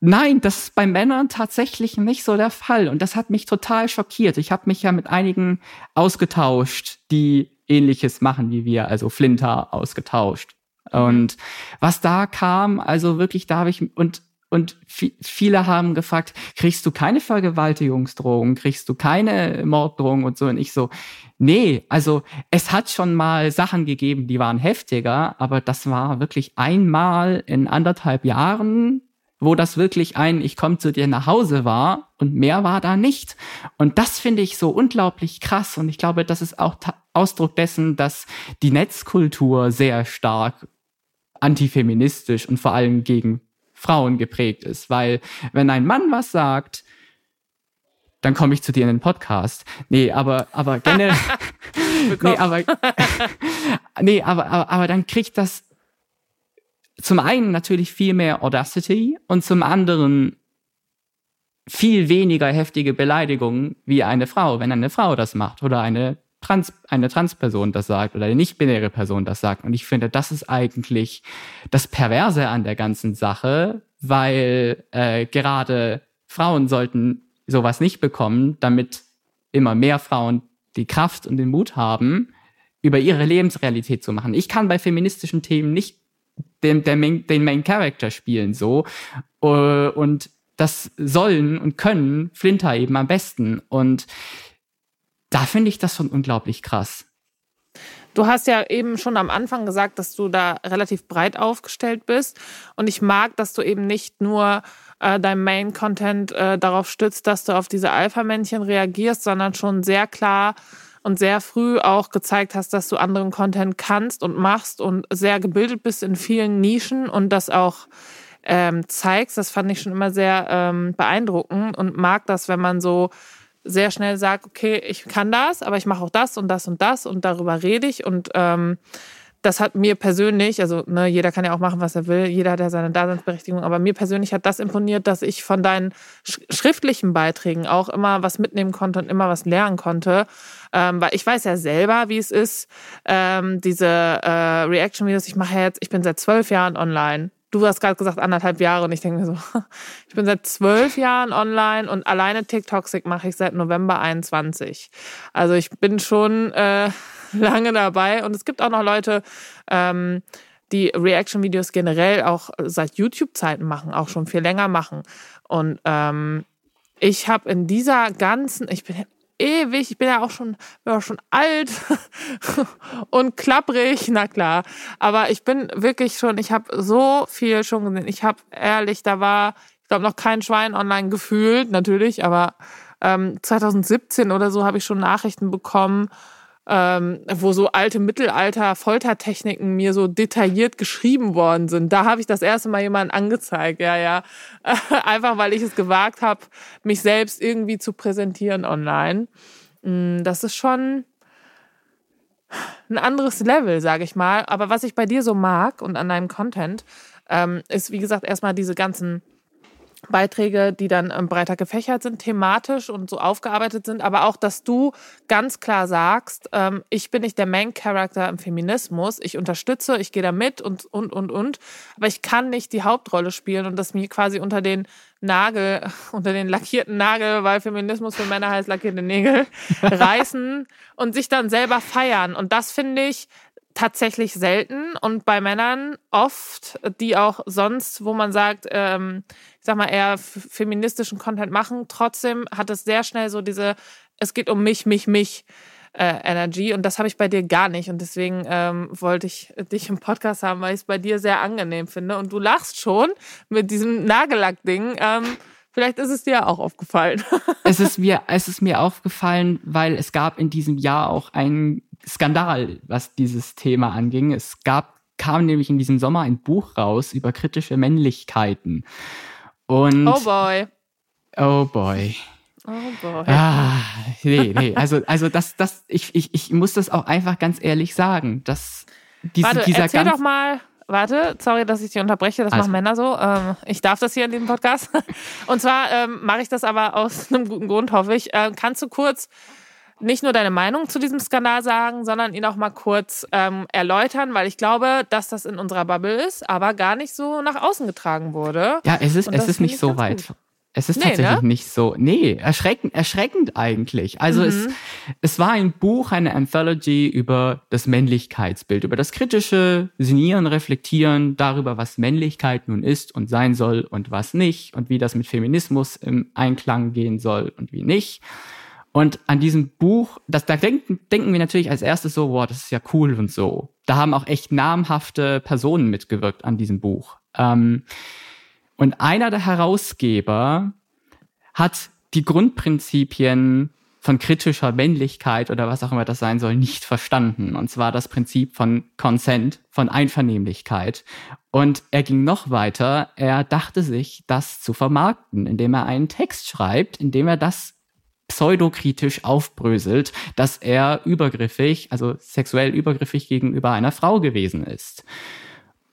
Nein, das ist bei Männern tatsächlich nicht so der Fall. Und das hat mich total schockiert. Ich habe mich ja mit einigen ausgetauscht, die ähnliches machen wie wir, also Flinter ausgetauscht. Mhm. Und was da kam, also wirklich, da habe ich, und, und viele haben gefragt, kriegst du keine Vergewaltigungsdrohung, kriegst du keine Morddrohung und so. Und ich so, nee, also es hat schon mal Sachen gegeben, die waren heftiger, aber das war wirklich einmal in anderthalb Jahren wo das wirklich ein Ich komme zu dir nach Hause war und mehr war da nicht. Und das finde ich so unglaublich krass und ich glaube, das ist auch Ausdruck dessen, dass die Netzkultur sehr stark antifeministisch und vor allem gegen Frauen geprägt ist, weil wenn ein Mann was sagt, dann komme ich zu dir in den Podcast. Nee, aber aber generell nee, aber nee, aber, aber aber dann kriegt das zum einen natürlich viel mehr Audacity und zum anderen viel weniger heftige Beleidigungen wie eine Frau, wenn eine Frau das macht oder eine Trans, eine Transperson das sagt oder eine nicht-binäre Person das sagt. Und ich finde, das ist eigentlich das Perverse an der ganzen Sache, weil äh, gerade Frauen sollten sowas nicht bekommen, damit immer mehr Frauen die Kraft und den Mut haben, über ihre Lebensrealität zu machen. Ich kann bei feministischen Themen nicht den, Main, den Main Character spielen so uh, und das sollen und können Flinter eben am besten und da finde ich das schon unglaublich krass. Du hast ja eben schon am Anfang gesagt, dass du da relativ breit aufgestellt bist. Und ich mag, dass du eben nicht nur äh, dein Main-Content äh, darauf stützt, dass du auf diese Alpha-Männchen reagierst, sondern schon sehr klar und sehr früh auch gezeigt hast, dass du anderen Content kannst und machst und sehr gebildet bist in vielen Nischen und das auch ähm, zeigst. Das fand ich schon immer sehr ähm, beeindruckend und mag das, wenn man so sehr schnell sagt, okay, ich kann das, aber ich mache auch das und das und das und darüber rede ich und ähm, das hat mir persönlich, also ne, jeder kann ja auch machen, was er will, jeder hat ja seine Daseinsberechtigung, aber mir persönlich hat das imponiert, dass ich von deinen sch schriftlichen Beiträgen auch immer was mitnehmen konnte und immer was lernen konnte. Ähm, weil ich weiß ja selber, wie es ist, ähm, diese äh, Reaction-Videos, ich mache jetzt, ich bin seit zwölf Jahren online. Du hast gerade gesagt anderthalb Jahre und ich denke mir so, ich bin seit zwölf Jahren online und alleine TikToksik mache ich seit November 21. Also ich bin schon äh, lange dabei. Und es gibt auch noch Leute, ähm, die Reaction-Videos generell auch seit YouTube-Zeiten machen, auch schon viel länger machen. Und ähm, ich habe in dieser ganzen, ich bin ewig, ich bin ja auch schon, bin auch schon alt und klapprig, na klar. Aber ich bin wirklich schon, ich habe so viel schon gesehen. Ich habe ehrlich, da war, ich glaube, noch kein Schwein online gefühlt, natürlich, aber ähm, 2017 oder so habe ich schon Nachrichten bekommen ähm, wo so alte Mittelalter-Foltertechniken mir so detailliert geschrieben worden sind. Da habe ich das erste Mal jemanden angezeigt, ja, ja. Einfach weil ich es gewagt habe, mich selbst irgendwie zu präsentieren online. Mm, das ist schon ein anderes Level, sage ich mal. Aber was ich bei dir so mag und an deinem Content, ähm, ist, wie gesagt, erstmal diese ganzen Beiträge, die dann ähm, breiter gefächert sind, thematisch und so aufgearbeitet sind, aber auch, dass du ganz klar sagst, ähm, ich bin nicht der Main Character im Feminismus, ich unterstütze, ich gehe da mit und, und, und, und, aber ich kann nicht die Hauptrolle spielen und das mir quasi unter den Nagel, unter den lackierten Nagel, weil Feminismus für Männer heißt lackierte Nägel, reißen und sich dann selber feiern. Und das finde ich, tatsächlich selten und bei Männern oft, die auch sonst, wo man sagt, ähm, ich sag mal, eher feministischen Content machen, trotzdem hat es sehr schnell so diese, es geht um mich, mich, mich. Äh, Energy und das habe ich bei dir gar nicht und deswegen ähm, wollte ich dich im Podcast haben, weil ich es bei dir sehr angenehm finde und du lachst schon mit diesem Nagellack-Ding. Ähm, Vielleicht ist es dir auch aufgefallen. es ist mir, es ist mir aufgefallen, weil es gab in diesem Jahr auch einen Skandal, was dieses Thema anging. Es gab, kam nämlich in diesem Sommer ein Buch raus über kritische Männlichkeiten. Und oh boy. Oh boy. Oh boy. Ah, nee, nee. Also, also das, das, ich, ich, ich muss das auch einfach ganz ehrlich sagen, dass diese, Warte, dieser erzähl doch mal, Warte, sorry, dass ich dich unterbreche, das also. machen Männer so. Ähm, ich darf das hier in diesem Podcast. Und zwar ähm, mache ich das aber aus einem guten Grund, hoffe ich. Ähm, kannst du kurz nicht nur deine Meinung zu diesem Skandal sagen, sondern ihn auch mal kurz ähm, erläutern, weil ich glaube, dass das in unserer Bubble ist, aber gar nicht so nach außen getragen wurde. Ja, es ist, es ist nicht so weit. Gut. Es ist nee, tatsächlich ne? nicht so. Nee, erschreckend, erschreckend eigentlich. Also mhm. es, es war ein Buch, eine Anthology über das Männlichkeitsbild, über das kritische Sinnieren, Reflektieren darüber, was Männlichkeit nun ist und sein soll und was nicht und wie das mit Feminismus im Einklang gehen soll und wie nicht. Und an diesem Buch, das, da denken, denken wir natürlich als erstes so, wow, das ist ja cool und so. Da haben auch echt namhafte Personen mitgewirkt an diesem Buch. Ähm, und einer der Herausgeber hat die Grundprinzipien von kritischer Männlichkeit oder was auch immer das sein soll, nicht verstanden. Und zwar das Prinzip von Consent, von Einvernehmlichkeit. Und er ging noch weiter. Er dachte sich, das zu vermarkten, indem er einen Text schreibt, indem er das pseudokritisch aufbröselt, dass er übergriffig, also sexuell übergriffig gegenüber einer Frau gewesen ist.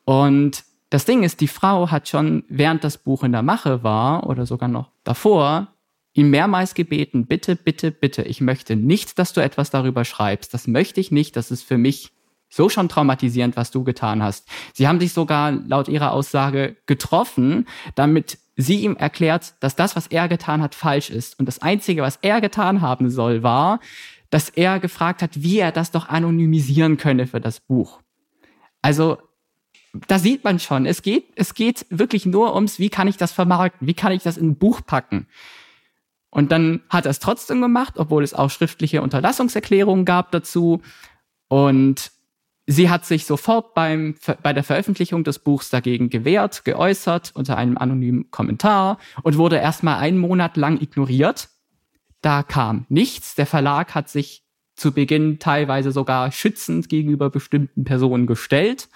Und das Ding ist, die Frau hat schon, während das Buch in der Mache war oder sogar noch davor, ihn mehrmals gebeten, bitte, bitte, bitte, ich möchte nicht, dass du etwas darüber schreibst. Das möchte ich nicht. Das ist für mich so schon traumatisierend, was du getan hast. Sie haben sich sogar laut ihrer Aussage getroffen, damit sie ihm erklärt, dass das, was er getan hat, falsch ist. Und das Einzige, was er getan haben soll, war, dass er gefragt hat, wie er das doch anonymisieren könne für das Buch. Also, da sieht man schon, es geht, es geht wirklich nur ums, wie kann ich das vermarkten, wie kann ich das in ein Buch packen. Und dann hat er es trotzdem gemacht, obwohl es auch schriftliche Unterlassungserklärungen gab dazu. Und Sie hat sich sofort beim, bei der Veröffentlichung des Buchs dagegen gewehrt, geäußert unter einem anonymen Kommentar und wurde erstmal einen Monat lang ignoriert. Da kam nichts. Der Verlag hat sich zu Beginn teilweise sogar schützend gegenüber bestimmten Personen gestellt,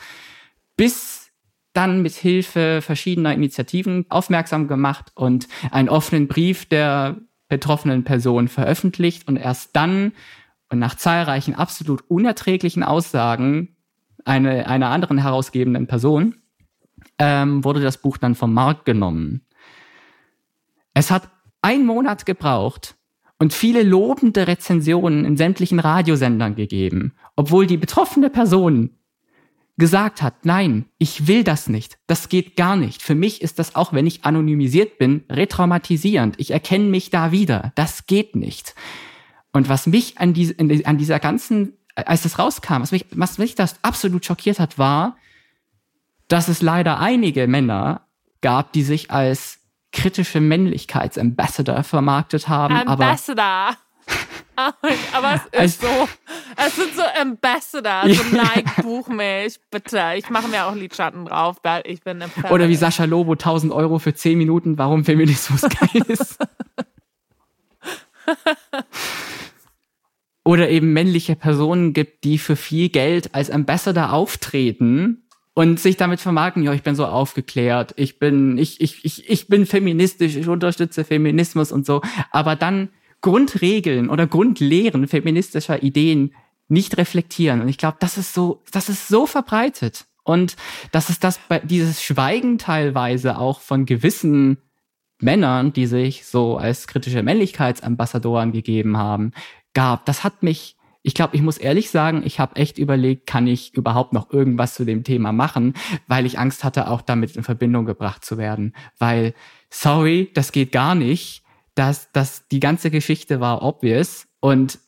bis dann mit Hilfe verschiedener Initiativen aufmerksam gemacht und einen offenen Brief der betroffenen Person veröffentlicht und erst dann und nach zahlreichen absolut unerträglichen Aussagen eine, einer anderen herausgebenden Person ähm, wurde das Buch dann vom Markt genommen. Es hat einen Monat gebraucht und viele lobende Rezensionen in sämtlichen Radiosendern gegeben, obwohl die betroffene Person gesagt hat, nein, ich will das nicht, das geht gar nicht. Für mich ist das auch, wenn ich anonymisiert bin, retraumatisierend. Ich erkenne mich da wieder. Das geht nicht. Und was mich an, diese, an dieser ganzen, als das rauskam, was mich, was mich das absolut schockiert hat, war, dass es leider einige Männer gab, die sich als kritische Männlichkeitsambassador vermarktet haben. Ambassador. Aber, aber es ist so, es sind so Ambassador, so Nike Buchmilch, bitte. Ich mache mir auch Lidschatten drauf, weil ich bin im Oder wie Sascha Lobo, 1000 Euro für 10 Minuten, warum Feminismus geil ist. oder eben männliche Personen gibt, die für viel Geld als Ambassador auftreten und sich damit vermarkten, ja, ich bin so aufgeklärt, ich bin, ich, ich, ich, ich bin feministisch, ich unterstütze Feminismus und so, aber dann Grundregeln oder Grundlehren feministischer Ideen nicht reflektieren. Und ich glaube, das ist so, das ist so verbreitet. Und das ist das, dieses Schweigen teilweise auch von gewissen Männern, die sich so als kritische Männlichkeitsambassadoren gegeben haben, gab. Das hat mich, ich glaube, ich muss ehrlich sagen, ich habe echt überlegt, kann ich überhaupt noch irgendwas zu dem Thema machen, weil ich Angst hatte, auch damit in Verbindung gebracht zu werden. Weil, sorry, das geht gar nicht. dass das, die ganze Geschichte war obvious und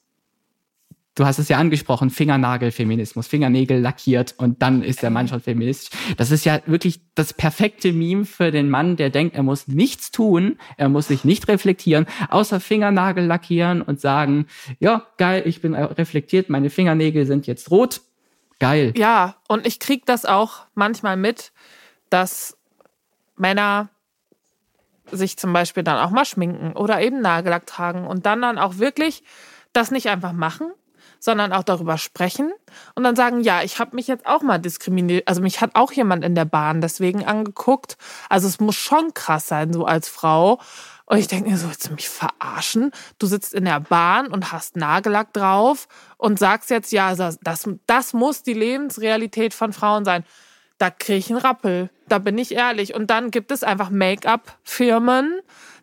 du hast es ja angesprochen, Fingernagelfeminismus, Fingernägel lackiert und dann ist der Mann schon feministisch. Das ist ja wirklich das perfekte Meme für den Mann, der denkt, er muss nichts tun, er muss sich nicht reflektieren, außer Fingernagel lackieren und sagen, ja, geil, ich bin reflektiert, meine Fingernägel sind jetzt rot. Geil. Ja, und ich krieg das auch manchmal mit, dass Männer sich zum Beispiel dann auch mal schminken oder eben Nagellack tragen und dann dann auch wirklich das nicht einfach machen, sondern auch darüber sprechen und dann sagen, ja, ich habe mich jetzt auch mal diskriminiert, also mich hat auch jemand in der Bahn deswegen angeguckt. Also es muss schon krass sein, so als Frau. Und ich denke mir so, willst du mich verarschen? Du sitzt in der Bahn und hast Nagellack drauf und sagst jetzt, ja, das, das muss die Lebensrealität von Frauen sein. Da kriege ich einen Rappel. Da bin ich ehrlich. Und dann gibt es einfach Make-up-Firmen,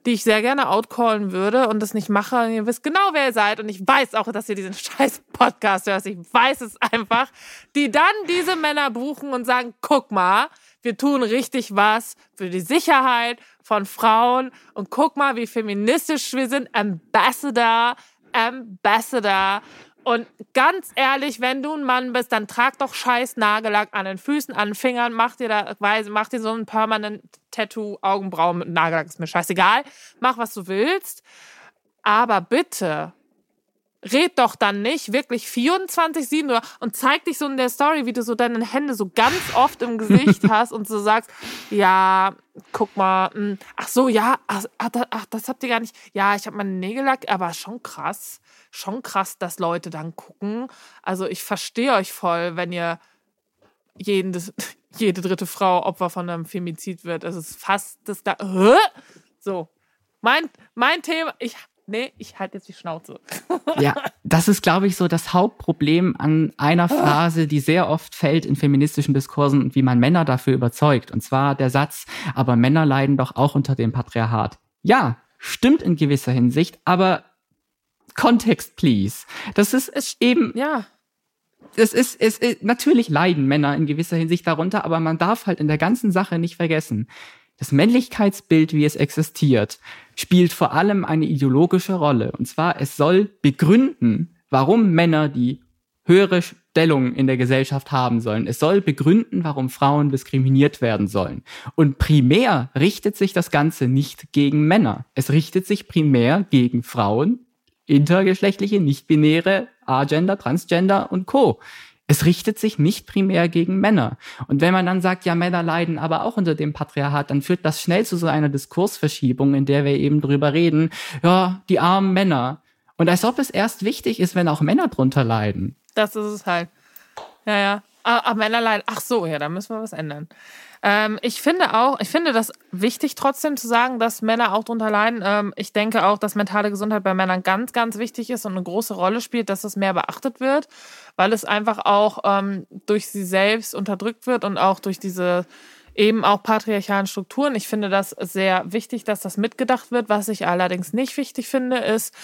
die ich sehr gerne outcallen würde und das nicht mache. Und ihr wisst genau, wer ihr seid. Und ich weiß auch, dass ihr diesen scheiß Podcast hört. Ich weiß es einfach. Die dann diese Männer buchen und sagen, guck mal, wir tun richtig was für die Sicherheit von Frauen. Und guck mal, wie feministisch wir sind. Ambassador, Ambassador. Und ganz ehrlich, wenn du ein Mann bist, dann trag doch scheiß Nagellack an den Füßen, an den Fingern, mach dir da, mach dir so ein permanent Tattoo, Augenbrauen mit Nagellack, ist mir scheißegal. Mach, was du willst. Aber bitte, red doch dann nicht wirklich 24-7 und zeig dich so in der Story, wie du so deine Hände so ganz oft im Gesicht hast und so sagst, ja, guck mal, hm, ach so, ja, ach, ach das habt ihr gar nicht, ja, ich habe meinen Nägellack, aber schon krass schon krass, dass Leute dann gucken. Also ich verstehe euch voll, wenn ihr jeden, jede dritte Frau Opfer von einem Femizid wird. Es ist fast das da. So. Mein, mein Thema, ich nee, ich halte jetzt die Schnauze. Ja, das ist, glaube ich, so das Hauptproblem an einer Phrase, die sehr oft fällt in feministischen Diskursen und wie man Männer dafür überzeugt. Und zwar der Satz, aber Männer leiden doch auch unter dem Patriarchat. Ja, stimmt in gewisser Hinsicht, aber Kontext, please. Das ist es eben, ja. Es ist, es ist, natürlich leiden Männer in gewisser Hinsicht darunter, aber man darf halt in der ganzen Sache nicht vergessen. Das Männlichkeitsbild, wie es existiert, spielt vor allem eine ideologische Rolle. Und zwar, es soll begründen, warum Männer die höhere Stellung in der Gesellschaft haben sollen. Es soll begründen, warum Frauen diskriminiert werden sollen. Und primär richtet sich das Ganze nicht gegen Männer. Es richtet sich primär gegen Frauen, intergeschlechtliche, nicht-binäre, agender, transgender und co. Es richtet sich nicht primär gegen Männer. Und wenn man dann sagt, ja, Männer leiden aber auch unter dem Patriarchat, dann führt das schnell zu so einer Diskursverschiebung, in der wir eben drüber reden, ja, die armen Männer. Und als ob es erst wichtig ist, wenn auch Männer drunter leiden. Das ist es halt. Ja, ja. Ah, ah Männer leiden. Ach so, ja, da müssen wir was ändern. Ähm, ich finde auch, ich finde das wichtig trotzdem zu sagen, dass Männer auch darunter leiden. Ähm, ich denke auch, dass mentale Gesundheit bei Männern ganz, ganz wichtig ist und eine große Rolle spielt, dass es mehr beachtet wird, weil es einfach auch ähm, durch sie selbst unterdrückt wird und auch durch diese eben auch patriarchalen Strukturen. Ich finde das sehr wichtig, dass das mitgedacht wird. Was ich allerdings nicht wichtig finde, ist,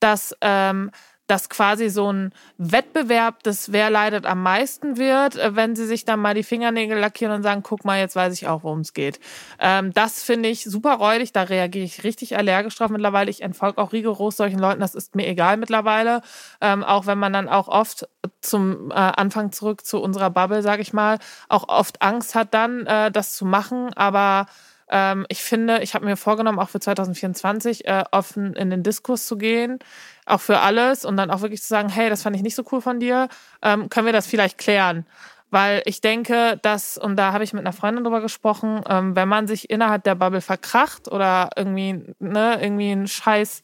dass ähm, dass quasi so ein Wettbewerb des Wer leidet am meisten wird, äh, wenn sie sich dann mal die Fingernägel lackieren und sagen, guck mal, jetzt weiß ich auch, worum es geht. Ähm, das finde ich super räudig, da reagiere ich richtig allergisch drauf mittlerweile. Ich entfolge auch rigoros solchen Leuten, das ist mir egal mittlerweile. Ähm, auch wenn man dann auch oft zum äh, Anfang zurück zu unserer Bubble, sag ich mal, auch oft Angst hat dann, äh, das zu machen, aber ähm, ich finde, ich habe mir vorgenommen, auch für 2024 äh, offen in den Diskurs zu gehen, auch für alles und dann auch wirklich zu sagen, hey, das fand ich nicht so cool von dir, ähm, können wir das vielleicht klären? Weil ich denke, dass, und da habe ich mit einer Freundin drüber gesprochen, ähm, wenn man sich innerhalb der Bubble verkracht oder irgendwie, ne, irgendwie einen Scheiß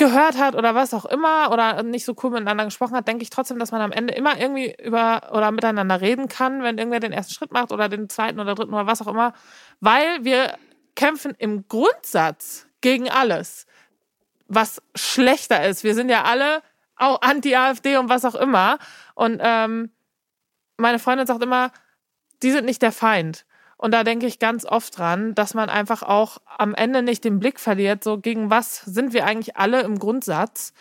gehört hat oder was auch immer oder nicht so cool miteinander gesprochen hat, denke ich trotzdem, dass man am Ende immer irgendwie über oder miteinander reden kann, wenn irgendwer den ersten Schritt macht oder den zweiten oder dritten oder was auch immer, weil wir kämpfen im Grundsatz gegen alles, was schlechter ist. Wir sind ja alle auch anti-AfD und was auch immer. Und ähm, meine Freundin sagt immer, die sind nicht der Feind. Und da denke ich ganz oft dran, dass man einfach auch am Ende nicht den Blick verliert, so gegen was sind wir eigentlich alle im Grundsatz.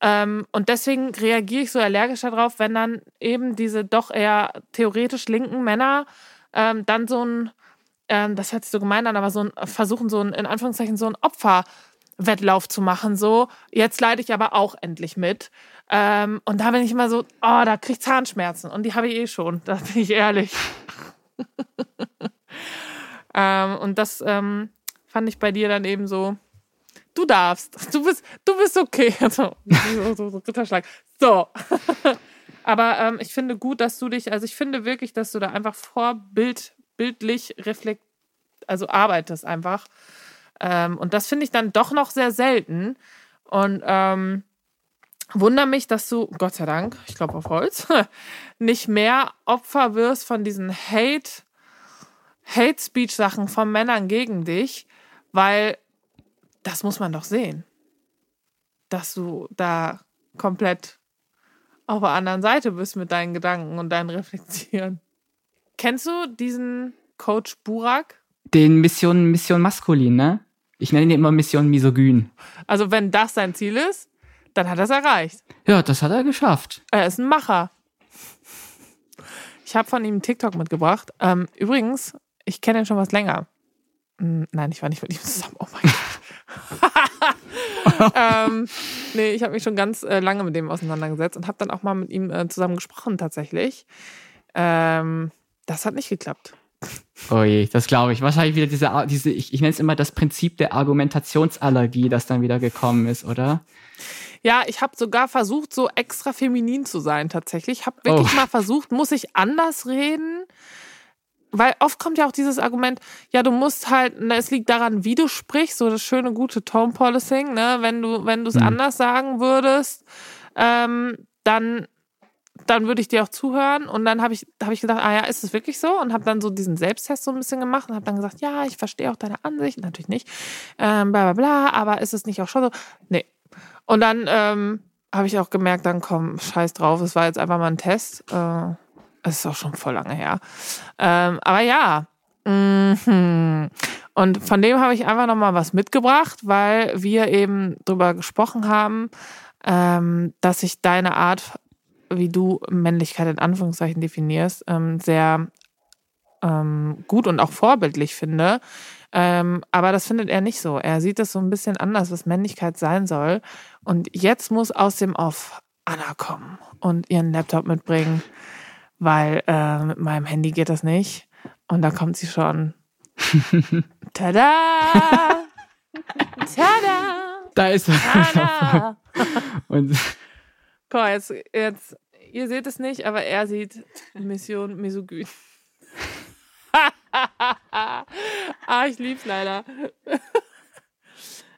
Ähm, und deswegen reagiere ich so allergisch darauf, wenn dann eben diese doch eher theoretisch linken Männer ähm, dann so ein, ähm, das hört sich so gemein an, aber so ein, versuchen so ein, in Anführungszeichen, so ein Opferwettlauf zu machen. So, jetzt leide ich aber auch endlich mit. Ähm, und da bin ich immer so, oh, da krieg ich Zahnschmerzen. Und die habe ich eh schon, da bin ich ehrlich. ähm, und das ähm, fand ich bei dir dann eben so, du darfst, du bist, du bist okay. So, so, so, so Ritterschlag. So. Aber ähm, ich finde gut, dass du dich, also ich finde wirklich, dass du da einfach vorbildlich reflekt, also arbeitest einfach. Ähm, und das finde ich dann doch noch sehr selten. Und ähm, wundere mich, dass du, Gott sei Dank, ich glaube auf Holz, nicht mehr Opfer wirst von diesen Hate, Hate Speech Sachen von Männern gegen dich, weil das muss man doch sehen, dass du da komplett auf der anderen Seite bist mit deinen Gedanken und deinen Reflektieren. Kennst du diesen Coach Burak? Den Mission Mission Maskulin, ne? Ich nenne ihn immer Mission Misogyn. Also wenn das sein Ziel ist, dann hat er es erreicht. Ja, das hat er geschafft. Er ist ein Macher. Ich habe von ihm einen TikTok mitgebracht. Ähm, übrigens, ich kenne ihn schon was länger. Hm, nein, ich war nicht mit ihm zusammen. Oh mein Gott. ähm, nee, ich habe mich schon ganz äh, lange mit dem auseinandergesetzt und habe dann auch mal mit ihm äh, zusammen gesprochen tatsächlich. Ähm, das hat nicht geklappt. Oh je, das glaube ich. Wahrscheinlich wieder diese, diese ich, ich nenne es immer das Prinzip der Argumentationsallergie, das dann wieder gekommen ist, oder? Ja, ich habe sogar versucht, so extra feminin zu sein tatsächlich. Ich habe wirklich oh. mal versucht, muss ich anders reden? Weil oft kommt ja auch dieses Argument, ja, du musst halt, na, es liegt daran, wie du sprichst, so das schöne, gute Tone Policing, ne? Wenn du, wenn du es mhm. anders sagen würdest, ähm, dann dann würde ich dir auch zuhören. Und dann habe ich, hab ich gedacht, ah ja, ist es wirklich so? Und habe dann so diesen Selbsttest so ein bisschen gemacht und habe dann gesagt, ja, ich verstehe auch deine Ansicht. Natürlich nicht. Ähm, bla bla bla, aber ist es nicht auch schon so? Nee. Und dann ähm, habe ich auch gemerkt, dann komm, scheiß drauf, es war jetzt einfach mal ein Test. Äh, ist auch schon voll lange her. Ähm, aber ja. Mhm. Und von dem habe ich einfach nochmal was mitgebracht, weil wir eben drüber gesprochen haben, ähm, dass ich deine Art wie du Männlichkeit in Anführungszeichen definierst, ähm, sehr ähm, gut und auch vorbildlich finde. Ähm, aber das findet er nicht so. Er sieht es so ein bisschen anders, was Männlichkeit sein soll. Und jetzt muss aus dem Off Anna kommen und ihren Laptop mitbringen, weil äh, mit meinem Handy geht das nicht. Und da kommt sie schon. Tada! Tada! Da ist er. und mal, jetzt, jetzt, ihr seht es nicht, aber er sieht Mission Misogyn. ah, ich lieb's leider.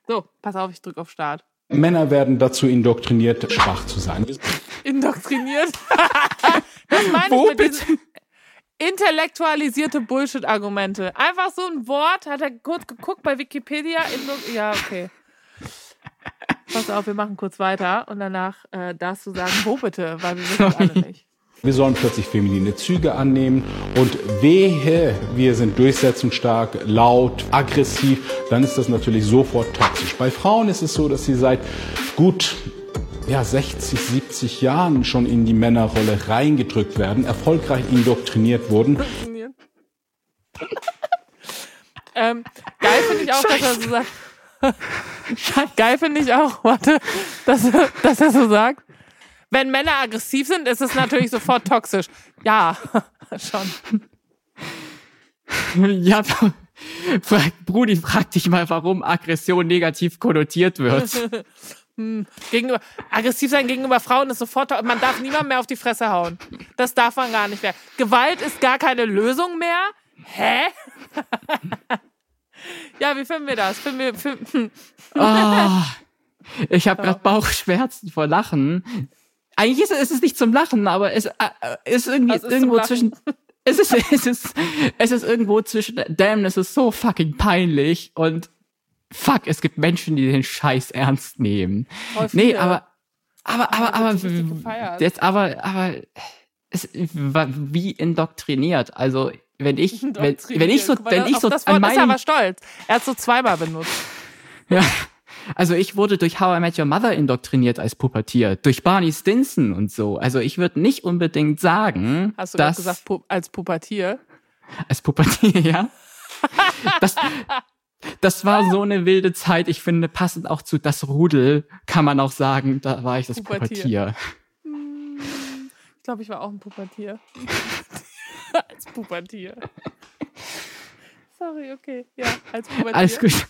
so, pass auf, ich drücke auf Start. Männer werden dazu indoktriniert, schwach zu sein. Indoktriniert? das meine Wo ich mit bitte? intellektualisierte Bullshit-Argumente. Einfach so ein Wort, hat er kurz geguckt bei Wikipedia. ja, okay. Pass auf, wir machen kurz weiter und danach äh, darfst du sagen, wo bitte, weil wir wissen alle nicht. Wir sollen plötzlich feminine Züge annehmen und wehe, wir sind durchsetzungsstark, laut, aggressiv, dann ist das natürlich sofort toxisch. Bei Frauen ist es so, dass sie seit gut ja, 60, 70 Jahren schon in die Männerrolle reingedrückt werden, erfolgreich indoktriniert wurden. ähm, geil finde ich auch, Scheiße. dass er so sagt, Geil finde ich auch, warte, dass, dass er so sagt. Wenn Männer aggressiv sind, ist es natürlich sofort toxisch. Ja, schon. Ja, Brudi, frag dich mal, warum Aggression negativ konnotiert wird. Hm, gegenüber, aggressiv sein gegenüber Frauen ist sofort, man darf niemand mehr auf die Fresse hauen. Das darf man gar nicht mehr. Gewalt ist gar keine Lösung mehr. Hä? Ja, wie finden wir das? Finden wir, finden... Oh, ich habe gerade Bauchschmerzen vor Lachen. Eigentlich ist es, nicht zum Lachen, aber es äh, ist irgendwie ist irgendwo zwischen. Es ist, es ist, es ist irgendwo zwischen, damn, es ist so fucking peinlich und fuck, es gibt Menschen, die den Scheiß ernst nehmen. Nee, aber, aber, aber, aber, jetzt aber, aber, es, wie indoktriniert. Also, wenn ich, wenn, wenn ich so, wenn ich so das Wort an meinem, ist aber stolz. Er hat so zweimal benutzt. Ja. Also ich wurde durch How I Met Your Mother indoktriniert als Pubertier, durch Barney Stinson und so. Also ich würde nicht unbedingt sagen, Hast du dass, gesagt pu als Pubertier? Als Pubertier, ja. das, das war so eine wilde Zeit. Ich finde, passend auch zu das Rudel kann man auch sagen, da war ich das Pubertier. Pubertier. Hm. Ich glaube, ich war auch ein Pubertier. als Pubertier. Sorry, okay. Ja, als Pubertier. Alles gut.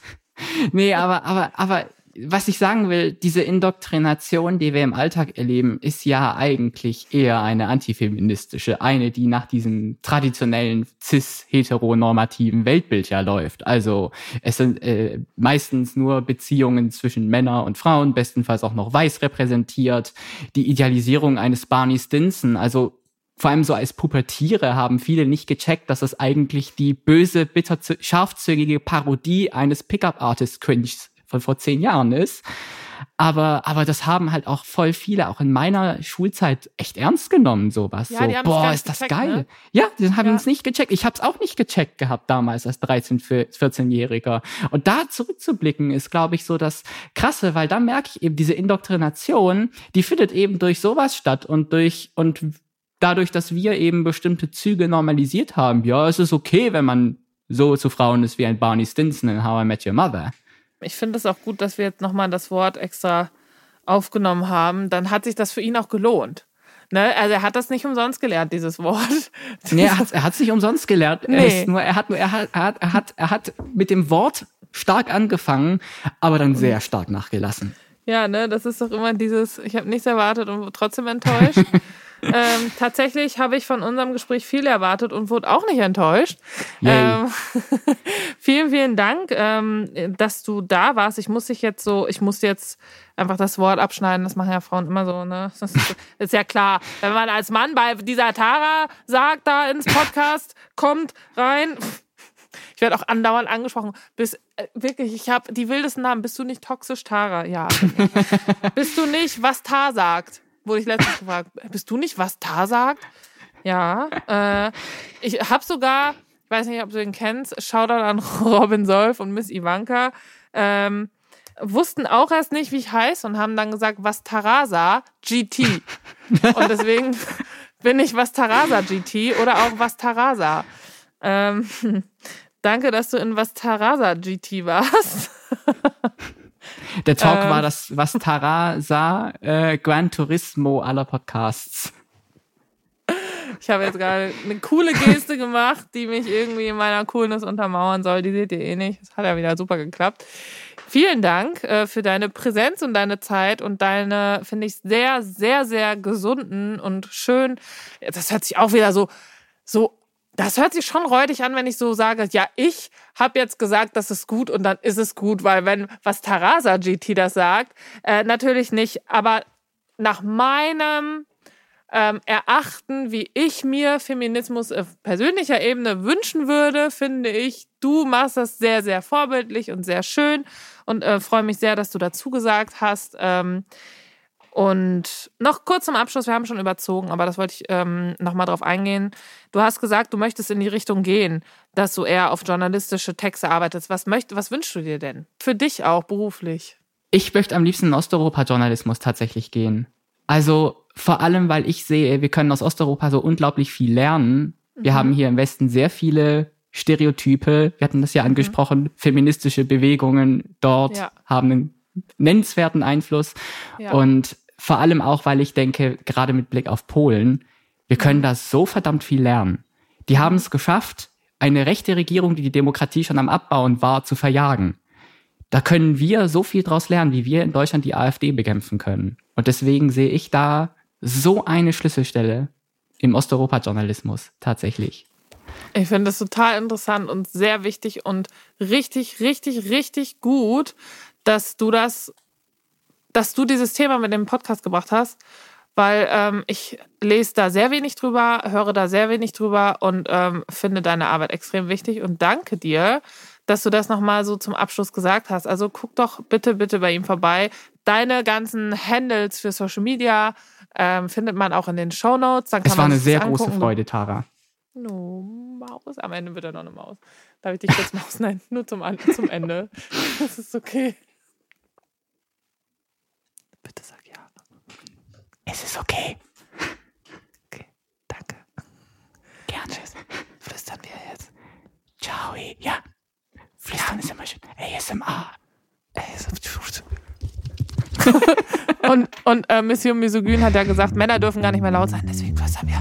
Nee, aber, aber, aber was ich sagen will, diese Indoktrination, die wir im Alltag erleben, ist ja eigentlich eher eine antifeministische, eine, die nach diesem traditionellen cis-heteronormativen Weltbild ja läuft. Also es sind äh, meistens nur Beziehungen zwischen Männern und Frauen, bestenfalls auch noch weiß repräsentiert. Die Idealisierung eines Barney Stinson, also vor allem so als Pubertiere haben viele nicht gecheckt, dass es eigentlich die böse, bitter, scharfzügige Parodie eines Pickup-Artist-Cringe von vor zehn Jahren ist. Aber, aber das haben halt auch voll viele, auch in meiner Schulzeit, echt ernst genommen, sowas. Ja, so, boah, ist das gecheckt, geil. Ne? Ja, die haben ja. es nicht gecheckt. Ich habe es auch nicht gecheckt gehabt damals als 13-, 14-Jähriger. Und da zurückzublicken ist, glaube ich, so das Krasse, weil da merke ich eben, diese Indoktrination, die findet eben durch sowas statt und durch, und dadurch, dass wir eben bestimmte Züge normalisiert haben. Ja, es ist okay, wenn man so zu Frauen ist wie ein Barney Stinson in How I Met Your Mother. Ich finde es auch gut, dass wir jetzt nochmal das Wort extra aufgenommen haben. Dann hat sich das für ihn auch gelohnt. Ne? Also er hat das nicht umsonst gelernt, dieses Wort. Nee, er hat es nicht umsonst gelernt. Nee. Er, nur, er, hat nur, er, hat, er, hat, er, hat, er hat mit dem Wort stark angefangen, aber dann sehr stark nachgelassen. Ja, ne, das ist doch immer dieses, ich habe nichts erwartet und trotzdem enttäuscht. ähm, tatsächlich habe ich von unserem Gespräch viel erwartet und wurde auch nicht enttäuscht. Ähm, vielen, vielen Dank, ähm, dass du da warst. Ich muss dich jetzt so, ich muss jetzt einfach das Wort abschneiden. Das machen ja Frauen immer so, ne? Das ist, ist ja klar. Wenn man als Mann bei dieser Tara sagt, da ins Podcast kommt rein. Ich werde auch andauernd angesprochen. Bis, äh, wirklich, ich habe die wildesten Namen. Bist du nicht toxisch, Tara? Ja. Bist du nicht, was Tar sagt? Wurde ich letztens gefragt, bist du nicht, was Tar sagt? Ja. Äh, ich habe sogar, ich weiß nicht, ob du ihn kennst, Shoutout an Robin Solf und Miss Ivanka, ähm, wussten auch erst nicht, wie ich heiße und haben dann gesagt, was Tarasa GT. und deswegen bin ich was Tarasa GT oder auch was Tarasa. Ähm, danke, dass du in was Tarasa GT warst. Der Talk ähm. war das, was Tara sah, äh, Gran Turismo aller Podcasts. Ich habe jetzt gerade eine coole Geste gemacht, die mich irgendwie in meiner Coolness untermauern soll. Die seht ihr eh nicht. Das hat ja wieder super geklappt. Vielen Dank äh, für deine Präsenz und deine Zeit und deine, finde ich, sehr, sehr, sehr gesunden und schön. Das hört sich auch wieder so, so das hört sich schon räudig an, wenn ich so sage, ja, ich habe jetzt gesagt, das ist gut und dann ist es gut, weil wenn was Tarasa GT das sagt, äh, natürlich nicht, aber nach meinem ähm, Erachten, wie ich mir Feminismus auf persönlicher Ebene wünschen würde, finde ich, du machst das sehr, sehr vorbildlich und sehr schön und äh, freue mich sehr, dass du dazu gesagt hast. Ähm, und noch kurz zum Abschluss, wir haben schon überzogen, aber das wollte ich ähm, nochmal drauf eingehen. Du hast gesagt, du möchtest in die Richtung gehen, dass du eher auf journalistische Texte arbeitest. Was, möcht, was wünschst du dir denn? Für dich auch, beruflich? Ich möchte am liebsten in Osteuropa-Journalismus tatsächlich gehen. Also vor allem, weil ich sehe, wir können aus Osteuropa so unglaublich viel lernen. Wir mhm. haben hier im Westen sehr viele Stereotype. Wir hatten das ja mhm. angesprochen. Mhm. Feministische Bewegungen dort ja. haben einen nennenswerten Einfluss. Ja. Und vor allem auch, weil ich denke, gerade mit Blick auf Polen, wir können mhm. da so verdammt viel lernen. Die haben es geschafft, eine rechte Regierung, die die Demokratie schon am Abbauen war, zu verjagen. Da können wir so viel draus lernen, wie wir in Deutschland die AfD bekämpfen können. Und deswegen sehe ich da so eine Schlüsselstelle im Osteuropa-Journalismus tatsächlich. Ich finde das total interessant und sehr wichtig und richtig, richtig, richtig gut, dass du das, dass du dieses Thema mit dem Podcast gebracht hast, weil ähm, ich lese da sehr wenig drüber, höre da sehr wenig drüber und ähm, finde deine Arbeit extrem wichtig und danke dir, dass du das nochmal so zum Abschluss gesagt hast. Also guck doch bitte, bitte bei ihm vorbei. Deine ganzen Handles für Social Media ähm, findet man auch in den Show Notes. Es war eine sehr große Freude, Tara. No. Maus. Am Ende wird er noch eine Maus. Darf ich dich jetzt Maus nennen? Nur zum, zum Ende. Das ist okay. Bitte sag ja. Es ist okay. Okay, danke. Gerne. Flüstern wir jetzt. Ciao. Ja. Flüstern ja. ist immer schön. ASMR. und und äh, Mission Misogyn hat ja gesagt, Männer dürfen gar nicht mehr laut sein, deswegen flüstern wir.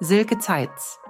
Silke Zeitz.